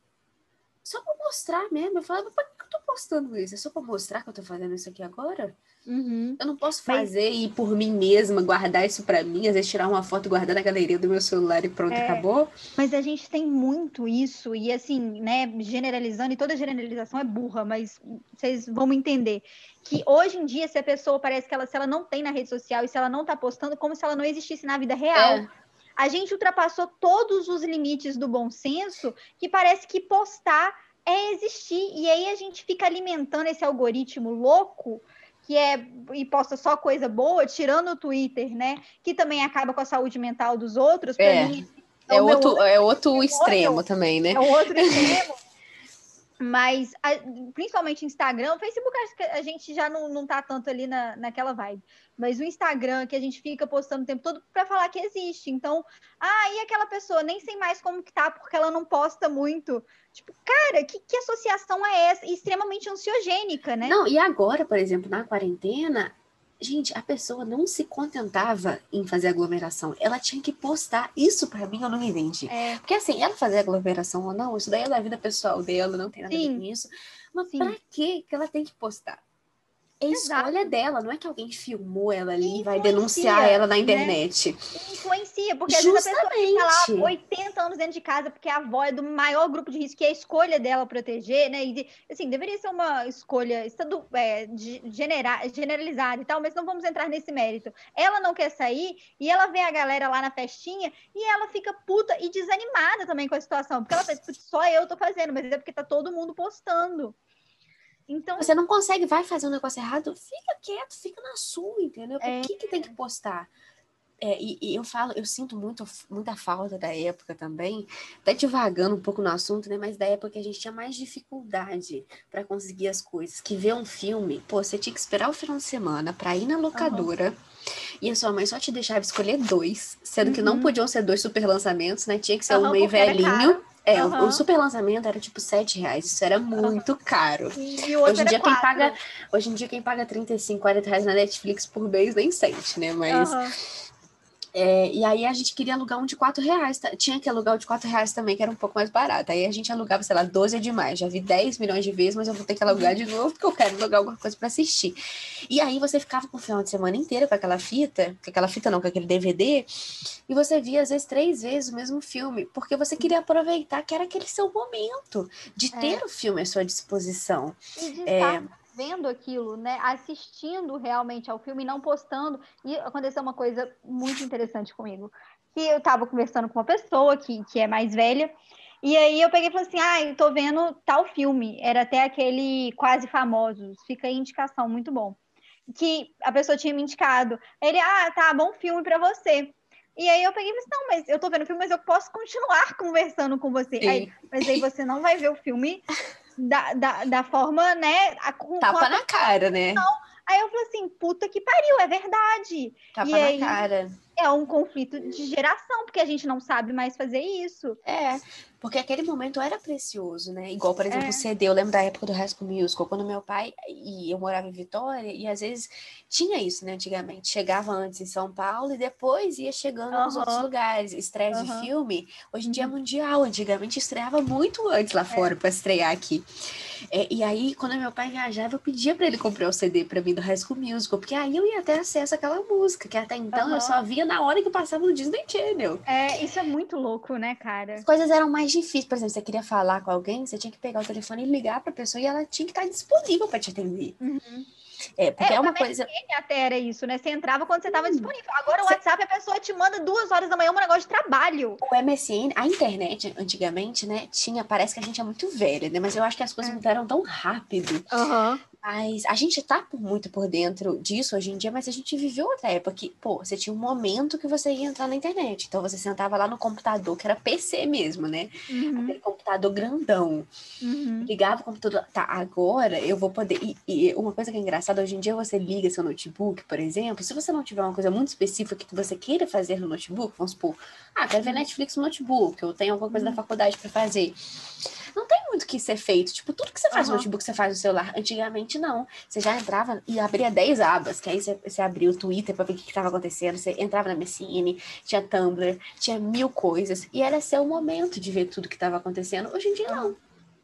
Só pra mostrar mesmo. Eu falava, pra tô postando isso? É só pra mostrar que eu tô fazendo isso aqui agora? Uhum. Eu não posso fazer Mas... e por mim mesma, guardar isso para mim, às vezes tirar uma foto e guardar na galeria do meu celular e pronto, é... acabou. Mas a gente tem muito isso, e assim, né, generalizando, e toda generalização é burra, mas vocês vão me entender. Que hoje em dia, se a pessoa parece que ela, se ela não tem na rede social e se ela não tá postando, como se ela não existisse na vida real. É. A gente ultrapassou todos os limites do bom senso, que parece que postar é existir. E aí a gente fica alimentando esse algoritmo louco que é e posta só coisa boa, tirando o Twitter, né? Que também acaba com a saúde mental dos outros. É, mim, é, é, outro, outro, é outro extremo também, né? É outro extremo. Mas, a, principalmente Instagram, Facebook acho que a gente já não, não tá tanto ali na, naquela vibe. Mas o Instagram, que a gente fica postando o tempo todo para falar que existe. Então, ah, e aquela pessoa? Nem sei mais como que tá, porque ela não posta muito. Tipo, cara, que, que associação é essa? extremamente ansiogênica, né? Não, e agora, por exemplo, na quarentena, Gente, a pessoa não se contentava em fazer aglomeração. Ela tinha que postar. Isso para mim eu não entendi. É. Porque assim, ela fazer aglomeração ou não, isso daí é da vida pessoal dela, não tem nada Sim. a ver com isso. Mas Sim. pra que ela tem que postar? É escolha Exato. dela, não é que alguém filmou ela ali e vai denunciar ela na né? internet. Né? Influencia, porque Justamente. às vezes a pessoa fica lá 80 anos dentro de casa porque a avó é do maior grupo de risco, que é a escolha dela proteger, né? E, assim, deveria ser uma escolha estadu, é, genera, generalizada e tal, mas não vamos entrar nesse mérito. Ela não quer sair e ela vê a galera lá na festinha e ela fica puta e desanimada também com a situação, porque ela pensa, só eu tô fazendo, mas é porque tá todo mundo postando. Então, você não consegue, vai fazer um negócio errado, fica quieto, fica na sua, entendeu? Por é... que, que tem que postar? É, e, e, eu falo, eu sinto muito, muita falta da época também, até devagando um pouco no assunto, né? Mas da época que a gente tinha mais dificuldade para conseguir as coisas. Que ver um filme, pô, você tinha que esperar o final de semana para ir na locadora. Uhum. E a sua mãe só te deixava escolher dois, sendo uhum. que não uhum. podiam ser dois super lançamentos, né? Tinha que ser uhum, um meio velhinho é, uhum. o, o, super lançamento era tipo 7 reais. Isso era muito caro. E hoje em dia quem paga, hoje em dia quem paga 35, 40 reais na Netflix por mês nem sente, né? Mas uhum. É, e aí a gente queria alugar um de 4 reais. Tá? Tinha que alugar o de 4 reais também, que era um pouco mais barato. Aí a gente alugava, sei lá, 12 é demais. Já vi 10 milhões de vezes, mas eu vou ter que alugar de novo, porque eu quero alugar alguma coisa para assistir. E aí você ficava com o final de semana inteiro com aquela fita, com aquela fita não, com aquele DVD, e você via às vezes três vezes o mesmo filme, porque você queria aproveitar que era aquele seu momento de é. ter é. o filme à sua disposição. E de é, vendo aquilo, né, assistindo realmente ao filme, não postando. E aconteceu uma coisa muito interessante comigo, que eu estava conversando com uma pessoa que, que é mais velha, e aí eu peguei e falei assim, ah, eu tô vendo tal filme, era até aquele Quase Famosos, fica aí indicação, muito bom. Que a pessoa tinha me indicado. Ele, ah, tá, bom filme para você. E aí eu peguei e falei, assim, não, mas eu tô vendo o filme, mas eu posso continuar conversando com você. Aí, mas aí você não vai ver o filme da, da, da forma, né? A, com, Tapa com a na cara, né? Aí eu falei assim, puta que pariu, é verdade. Tapa e na aí, cara. É um conflito de geração, porque a gente não sabe mais fazer isso. É, porque aquele momento era precioso, né? Igual, por exemplo, é. o CD, eu lembro da época do High School Musical, quando meu pai, e eu morava em Vitória, e às vezes tinha isso, né, antigamente. Chegava antes em São Paulo e depois ia chegando uhum. nos outros lugares. Estreia uhum. de filme, hoje em dia é uhum. mundial, antigamente estreava muito antes lá é. fora é. para estrear aqui. É, e aí, quando meu pai viajava, eu pedia para ele comprar o CD para mim do High School Musical, porque aí eu ia ter acesso àquela música, que até então eu só via na hora que passava no Disney Channel. É, isso é muito louco, né, cara? As coisas eram mais difíceis. Por exemplo, você queria falar com alguém, você tinha que pegar o telefone e ligar pra pessoa e ela tinha que estar disponível para te atender. Uhum. É, porque é, é uma coisa. até era isso, né? Você entrava quando você estava hum. disponível. Agora o você... WhatsApp, a pessoa te manda duas horas da manhã um negócio de trabalho. O MSN, a internet, antigamente, né? Tinha, parece que a gente é muito velha, né? Mas eu acho que as coisas é. mudaram tão rápido. Uhum. Mas a gente tá por muito por dentro disso hoje em dia, mas a gente viveu outra época que, pô, você tinha um momento que você ia entrar na internet. Então você sentava lá no computador, que era PC mesmo, né? Uhum. Aquele computador grandão. Uhum. Ligava o computador. Tá, agora eu vou poder. E, e, uma coisa que é engraçada, hoje em dia você liga seu notebook, por exemplo. Se você não tiver uma coisa muito específica que você queira fazer no notebook, vamos supor, ah, quero ver uhum. Netflix no notebook, eu tenho alguma coisa da uhum. faculdade para fazer não tem muito o que ser feito. Tipo, tudo que você faz uhum. no notebook, você faz no celular. Antigamente, não. Você já entrava e abria 10 abas, que aí você, você abria o Twitter pra ver o que estava acontecendo. Você entrava na MSN, tinha Tumblr, tinha mil coisas. E era seu momento de ver tudo que estava acontecendo. Hoje em dia, não.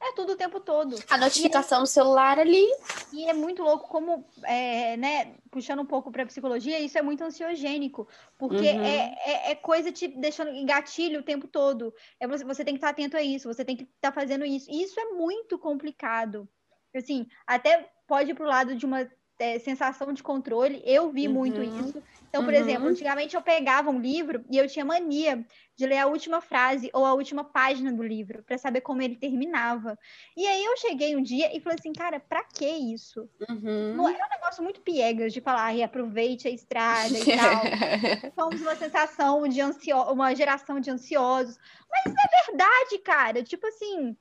É tudo o tempo todo. A notificação é, no celular ali. E é muito louco como, é, né, puxando um pouco para psicologia, isso é muito ansiogênico, porque uhum. é, é, é, coisa te deixando em gatilho o tempo todo. É você, você tem que estar atento a isso, você tem que estar fazendo isso. E isso é muito complicado. Assim, até pode ir para o lado de uma é, sensação de controle. Eu vi uhum. muito isso. Então, por uhum. exemplo, antigamente eu pegava um livro e eu tinha mania de ler a última frase ou a última página do livro para saber como ele terminava. E aí eu cheguei um dia e falei assim, cara, pra que isso? Uhum. Não era um negócio muito piegas de falar, aproveite a estrada e tal. Somos uma sensação de ansio... uma geração de ansiosos. Mas é verdade, cara. Tipo assim,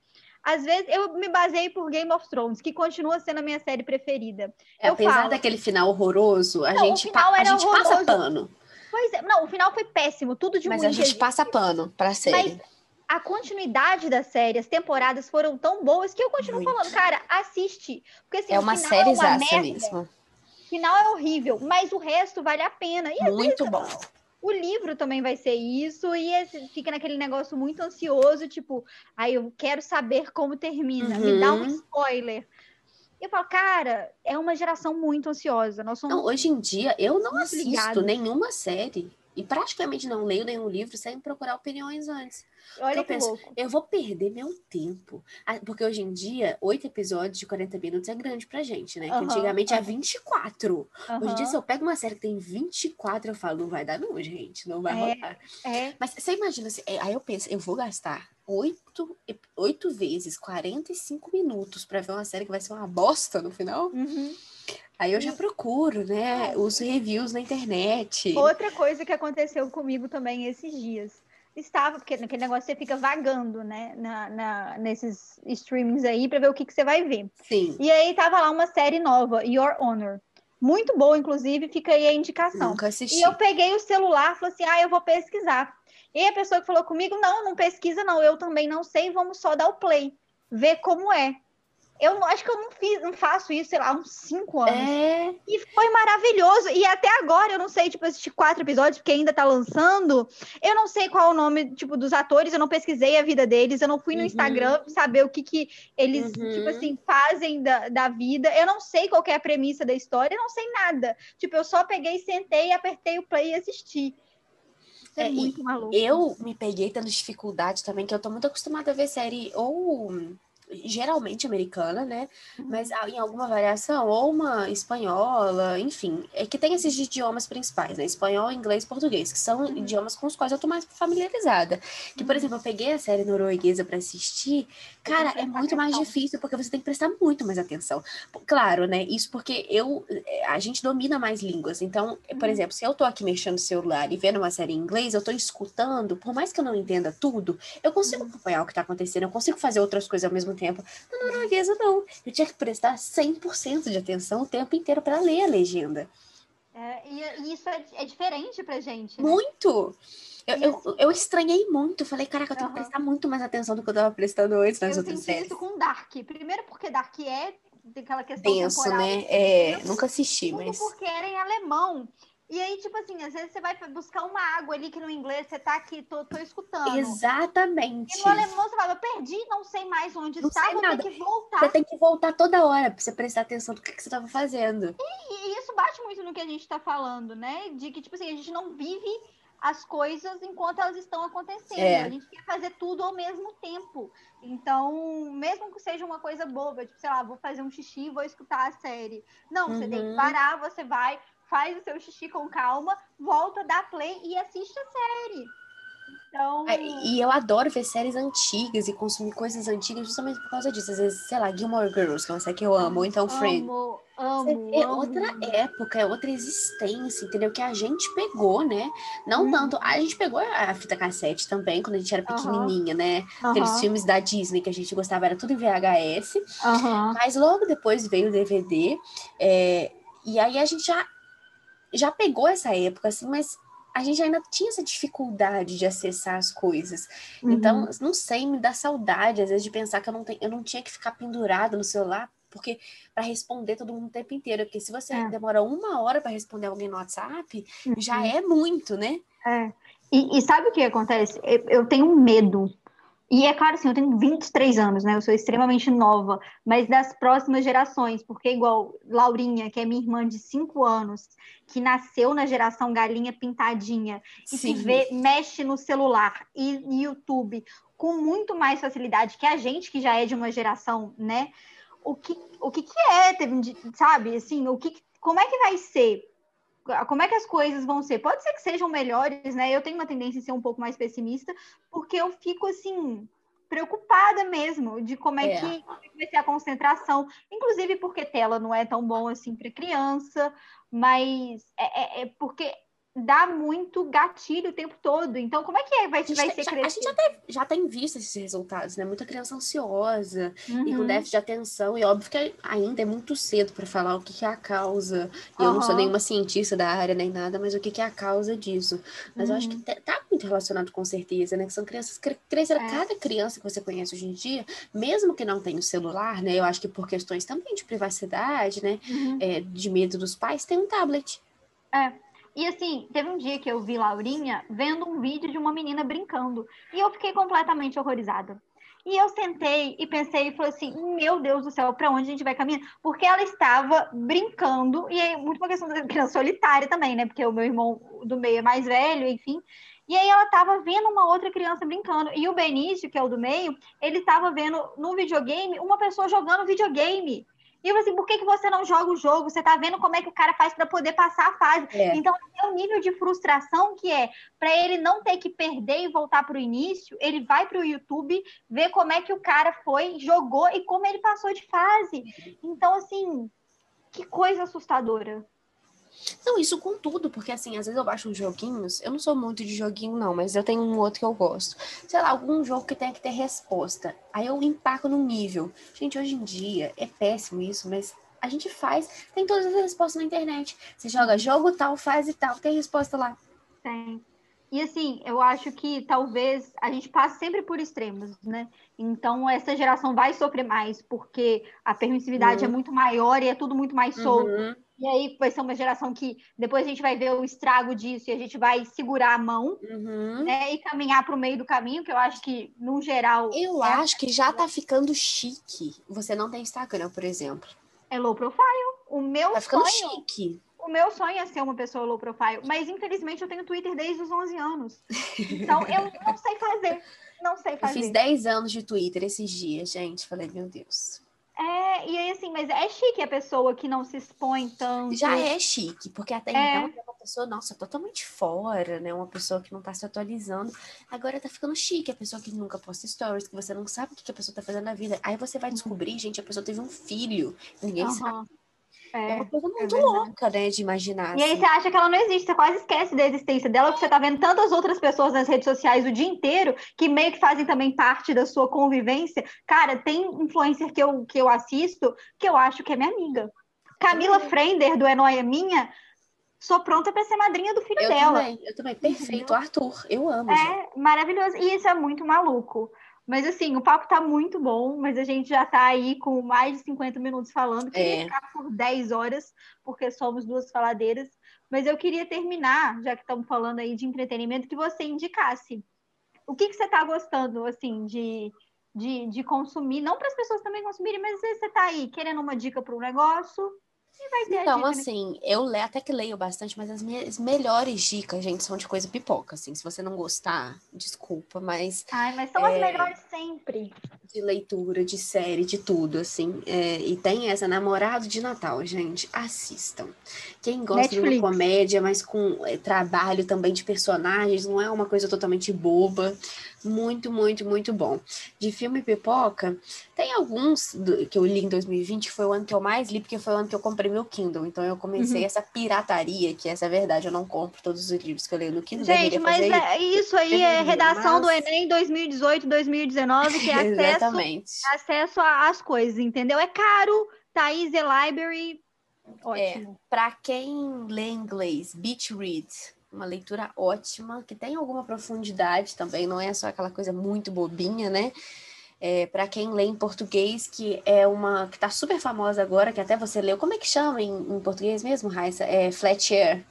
às vezes eu me baseei por Game of Thrones, que continua sendo a minha série preferida. É, apesar falo, daquele final horroroso, a não, gente, pa a gente passa pano. Pois é, não, o final foi péssimo, tudo de Mas a gente passa pano pra série. Mas a continuidade da série, as temporadas foram tão boas que eu continuo Muito. falando, cara, assiste. Porque assim, é uma série é uma mesmo. O final é horrível, mas o resto vale a pena. E, Muito vezes, bom. O livro também vai ser isso, e fica naquele negócio muito ansioso, tipo, aí eu quero saber como termina, uhum. me dá um uhum. spoiler. Eu falo, cara, é uma geração muito ansiosa. Nós somos não, hoje em dia, eu não assisto ligados. nenhuma série e praticamente não leio nenhum livro sem procurar opiniões antes. Olha eu penso, louco. eu vou perder meu tempo. Ah, porque hoje em dia, oito episódios de 40 minutos é grande pra gente, né? Uhum, antigamente uhum. é 24. Uhum. Hoje em dia, se eu pego uma série que tem 24, eu falo, não vai dar não, gente. Não vai é, rolar. É. Mas você imagina, assim, aí eu penso, eu vou gastar oito, oito vezes 45 minutos para ver uma série que vai ser uma bosta no final? Uhum. Aí eu já procuro, né? Os reviews na internet. Outra coisa que aconteceu comigo também esses dias estava, porque naquele negócio você fica vagando, né, na, na nesses streamings aí para ver o que, que você vai ver. Sim. E aí tava lá uma série nova, Your Honor. Muito boa, inclusive, fica aí a indicação. Nunca assisti. E eu peguei o celular e falei assim: ah, eu vou pesquisar. E a pessoa que falou comigo: não, não pesquisa, não, eu também não sei, vamos só dar o play, ver como é. Eu acho que eu não fiz, não faço isso, sei lá, uns cinco anos. É. E foi maravilhoso. E até agora eu não sei, tipo, assistir quatro episódios, porque ainda tá lançando. Eu não sei qual é o nome, tipo, dos atores, eu não pesquisei a vida deles, eu não fui no uhum. Instagram saber o que, que eles, uhum. tipo assim, fazem da, da vida. Eu não sei qual é a premissa da história, eu não sei nada. Tipo, eu só peguei, sentei, apertei o play e assisti. É, é muito maluco. Eu me peguei tendo dificuldade também, que eu tô muito acostumada a ver série ou geralmente americana, né? Uhum. Mas em alguma variação, ou uma espanhola, enfim, é que tem esses idiomas principais, né? Espanhol, inglês, português, que são uhum. idiomas com os quais eu tô mais familiarizada. Que, por uhum. exemplo, eu peguei a série norueguesa para assistir, cara, é muito mais difícil, porque você tem que prestar muito mais atenção. Claro, né? Isso porque eu, eh, a gente domina mais línguas. Então, por uhum. exemplo, se eu tô aqui mexendo no celular e vendo uma série em inglês, eu tô escutando, por mais que eu não entenda tudo, eu consigo acompanhar o que tá acontecendo, eu consigo fazer outras coisas ao mesmo tempo. Na norueguesa, não. Eu tinha que prestar 100% de atenção o tempo inteiro para ler a legenda. É, e, isso é, é diferente pra gente. Né? Muito! Eu, eu, eu, estranhei muito. Falei, caraca, eu tenho uhum. que prestar muito mais atenção do que eu tava prestando antes nas eu outras séries. isso com Dark. Primeiro porque Dark é aquela questão Denso, temporal. né? É, nunca assisti, mas... porque era em alemão. E aí, tipo assim, às vezes você vai buscar uma água ali que no inglês você tá aqui, tô, tô escutando. Exatamente. E no alemão você fala, eu perdi, não sei mais onde não está, vou nada. ter que voltar. Você tem que voltar toda hora pra você prestar atenção no que, que você tava fazendo. E, e, isso bate muito no que a gente tá falando, né? De que, tipo assim, a gente não vive as coisas enquanto elas estão acontecendo. É. A gente quer fazer tudo ao mesmo tempo. Então, mesmo que seja uma coisa boba, tipo, sei lá, vou fazer um xixi, vou escutar a série. Não, uhum. você tem que uhum. parar, você vai faz o seu xixi com calma, volta, dá play e assiste a série. Então... E eu adoro ver séries antigas e consumir coisas antigas justamente por causa disso. Às vezes, sei lá, Gilmore Girls, que é uma série que eu amo, ou então Friends. Amo, amo, É amo. outra época, é outra existência, entendeu? Que a gente pegou, né? Não Uhum. tanto. A gente pegou a fita cassete também, quando a gente era pequenininha, né? Aqueles filmes da Disney que a gente gostava, era tudo em VHS. Mas logo depois veio o DVD. é, e aí a gente já, já pegou essa época, assim, mas a gente ainda tinha essa dificuldade de acessar as coisas. Então, Uhum. não sei, me dá saudade, às vezes, de pensar que eu não, tenho, eu não tinha que ficar pendurado no celular, porque para responder todo mundo o tempo inteiro. Porque se você É. demora uma hora para responder alguém no WhatsApp, já Uhum. é muito, né? É. E, e sabe o que acontece? Eu tenho medo. E é claro, assim, eu tenho 23 anos, né? Eu sou extremamente nova, mas das próximas gerações, porque igual Laurinha, que é minha irmã de 5 anos, que nasceu na geração galinha pintadinha, e que vê, mexe no celular e no YouTube com muito mais facilidade que a gente, que já é de uma geração, né? O que, o que, que é, sabe? Assim, o que, como é que vai ser? Como é que as coisas vão ser? Pode ser que sejam melhores, né? Eu tenho uma tendência a ser um pouco mais pessimista, porque eu fico assim preocupada mesmo de como é, É. que vai ser a concentração, inclusive porque tela não é tão bom assim para criança, mas é, é- é porque dá muito gatilho o tempo todo. Então, como é que é? vai, gente, ser já, a gente crescido? já, tem, já tem visto esses resultados, né? Muita criança ansiosa e com Uhum. déficit de atenção, e óbvio que ainda é muito cedo para falar o que, que é a causa. E eu não sou nenhuma cientista da área nem nada, mas o que, que é a causa disso. Mas eu acho que Uhum. tá muito relacionado com certeza, né? Que são crianças cre- cresceram. É. Cada criança que você conhece hoje em dia, mesmo que não tenha o celular, né? Eu acho que por questões também de privacidade, né? Uhum. é, de medo dos pais, tem um tablet. E assim, teve um dia que eu vi Laurinha vendo um vídeo de uma menina brincando. E eu fiquei completamente horrorizada. E eu sentei e pensei e falei assim: meu Deus do céu, para onde a gente vai caminhar? Porque ela estava brincando, e é muito uma questão da criança solitária também, né? Porque o meu irmão do meio é mais velho, enfim. E aí ela estava vendo uma outra criança brincando. E o Benício, que é o do meio, ele estava vendo no videogame uma pessoa jogando videogame. E eu assim, por que, que você não joga o jogo? Você tá vendo como é que o cara faz para poder passar a fase. É. Então, é um nível de frustração que é para ele não ter que perder e voltar para o início, ele vai para o YouTube ver como é que o cara foi, jogou e como ele passou de fase. Então, assim, que coisa assustadora. Não, isso com tudo, porque assim, às vezes eu baixo uns joguinhos, eu não sou muito de joguinho, não, mas eu tenho um outro que eu gosto. Sei lá, algum jogo que tenha que ter resposta. Aí eu empaco no nível. Gente, hoje em dia é péssimo isso, mas a gente faz, tem todas as respostas na internet. Você joga jogo tal, fase tal, tem resposta lá. Tem. E assim, eu acho que talvez a gente passe sempre por extremos, né? Então, essa geração vai sofrer mais, porque a permissividade Uhum. é muito maior e é tudo muito mais solto. Uhum. E aí vai ser uma geração que depois a gente vai ver o estrago disso e a gente vai segurar a mão, Uhum. né? E caminhar para o meio do caminho, que eu acho que, no geral, Eu é, acho que já tá ficando chique. Você não tem Instagram, por exemplo. é low profile. O meu Tá ficando sonho, chique. o meu sonho é ser uma pessoa low profile, mas infelizmente eu tenho Twitter desde os 11 anos. Então eu não sei fazer. Não sei Eu fazer. fiz 10 anos de Twitter esses dias, gente. Falei, meu Deus. É, e aí assim, mas é chique a pessoa que não se expõe tanto. Já é chique, porque até É. então é uma pessoa, nossa, totalmente fora, né? Uma pessoa que não tá se atualizando. Agora tá ficando chique, a pessoa que nunca posta stories, que você não sabe o que a pessoa tá fazendo na vida. Aí você vai descobrir, gente, a pessoa teve um filho. Ninguém sabe. É É. uma coisa muito verdade. louca, né? De imaginar. E aí assim. você acha que ela não existe, você quase esquece da existência dela, porque você tá vendo tantas outras pessoas nas redes sociais o dia inteiro que meio que fazem também parte da sua convivência. Cara, tem influencer que eu, que eu assisto que eu acho que é minha amiga. Camila. Frender, do É Nóia Minha, sou pronta para ser madrinha do filho Eu dela. também, eu também. Perfeito, Arthur. Eu amo, gente. É maravilhoso. E isso é muito maluco. Mas assim, o papo tá muito bom, mas a gente já tá aí com mais de 50 minutos falando. Queria É. ficar por 10 horas, porque somos duas faladeiras. Mas eu queria terminar, já que estamos falando aí de entretenimento, que você indicasse. O que, que você tá gostando, assim, de, de, de consumir? Não para as pessoas também consumirem, mas às vezes você tá aí querendo uma dica para um negócio Então, né? assim, eu le- até que leio bastante, mas as minhas melhores dicas, gente, são de coisa pipoca, assim. Se você não gostar, desculpa, mas Ai, mas são as é, melhores sempre. De leitura, de série, de tudo, assim. É, e tem essa Namorado de Natal, gente. Assistam. Quem gosta Netflix. de uma comédia, mas com é, trabalho também de personagens, não é uma coisa totalmente boba. Muito, muito, muito bom. De filme pipoca, tem alguns do, que eu li em 2020, que foi o ano que eu mais li, porque foi o ano que eu comprei meu Kindle. Então eu comecei uhum. essa pirataria, que essa é a verdade, eu não compro todos os livros que eu leio no Kindle. Gente, mas é, isso aí é redação mas... do Enem 2018, 2019, que é acesso, acesso às coisas, entendeu? É caro, Thaís é Library, ótimo. É, para quem lê inglês, Beach Read, uma leitura ótima, que tem alguma profundidade também, não é só aquela coisa muito bobinha, né? É, para quem lê em português, que é uma que está super famosa agora, que até você leu. Como é que chama em, em português mesmo, Raissa? É Fletcher.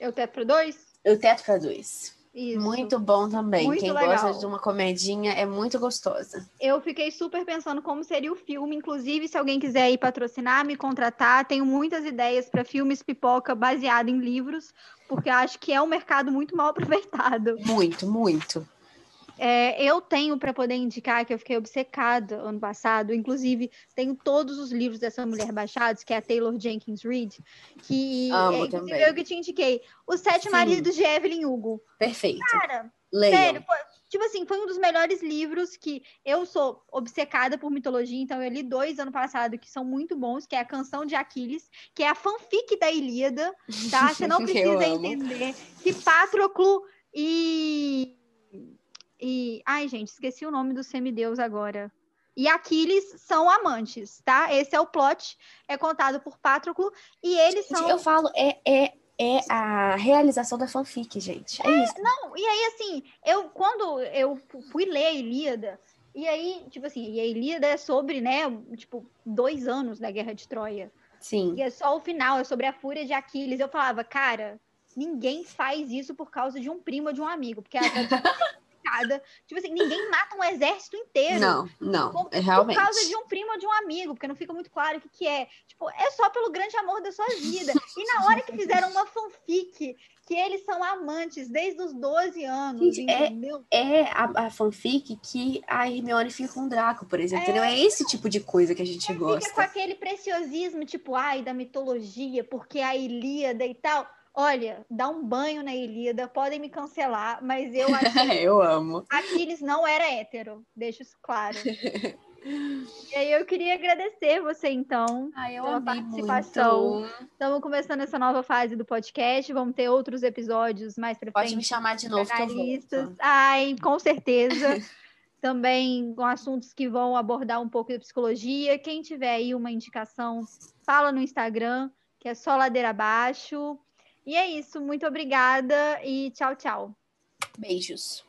Eu teto para dois? Eu teto para dois. Isso. Muito bom também. Muito Quem legal. gosta de uma comedinha é muito gostosa. Eu fiquei super pensando como seria o filme. Inclusive, se alguém quiser ir patrocinar, me contratar, tenho muitas ideias para filmes pipoca baseado em livros, porque acho que é um mercado muito mal aproveitado. Muito, muito. É, eu tenho para poder indicar que eu fiquei obcecada ano passado, inclusive tenho todos os livros dessa mulher baixados, que é a Taylor Jenkins Reid, que Amo é, também. eu que te indiquei. Os Sete Sim. Maridos de Evelyn Hugo. Perfeito. Cara, Leiam. sério, tipo assim, foi um dos melhores livros que eu sou obcecada por mitologia, então eu li dois ano passado que são muito bons, que é a Canção de Aquiles, que é a fanfic da Ilíada, tá? Você não precisa entender que Patroclo e e. Ai, gente, esqueci o nome do semideus agora. E Aquiles são amantes, tá? Esse é o plot, é contado por Patroclo, e eles gente, são. Eu falo, é, é, é a realização da fanfic, gente. É, é isso. Não, e aí, assim, eu quando eu fui ler a Ilíada, e aí, tipo assim, e a Ilíada é sobre, né, tipo, dois anos da Guerra de Troia. Sim. E é só o final, é sobre a fúria de Aquiles. Eu falava, cara, ninguém faz isso por causa de um primo ou de um amigo, porque a Tipo assim, ninguém mata um exército inteiro. Não, não, por, é realmente. Por causa de um primo ou de um amigo, porque não fica muito claro o que, que é. Tipo, é só pelo grande amor da sua vida. E na hora que fizeram uma fanfic que eles são amantes desde os 12 anos, Gente, é, entendeu? É, é a, a, fanfic que a Hermione fica com o Draco, por exemplo, é, entendeu? É esse tipo de coisa que a gente gosta. Fica com aquele preciosismo, tipo, ai, da mitologia, porque a Ilíada e tal. Olha, dá um banho na Ilíada, podem me cancelar, mas eu acho eu amo. Aquiles não era hétero, deixo isso claro. e aí eu queria agradecer você, então, Ai, pela participação. Muito. Estamos começando essa nova fase do podcast, vamos ter outros episódios mais pra Pode frente. Pode me chamar de novo, que Ai, com certeza. Também com assuntos que vão abordar um pouco da psicologia. Quem tiver aí uma indicação, fala no Instagram, que é só ladeira abaixo. E é isso. Muito obrigada e tchau, tchau. Beijos.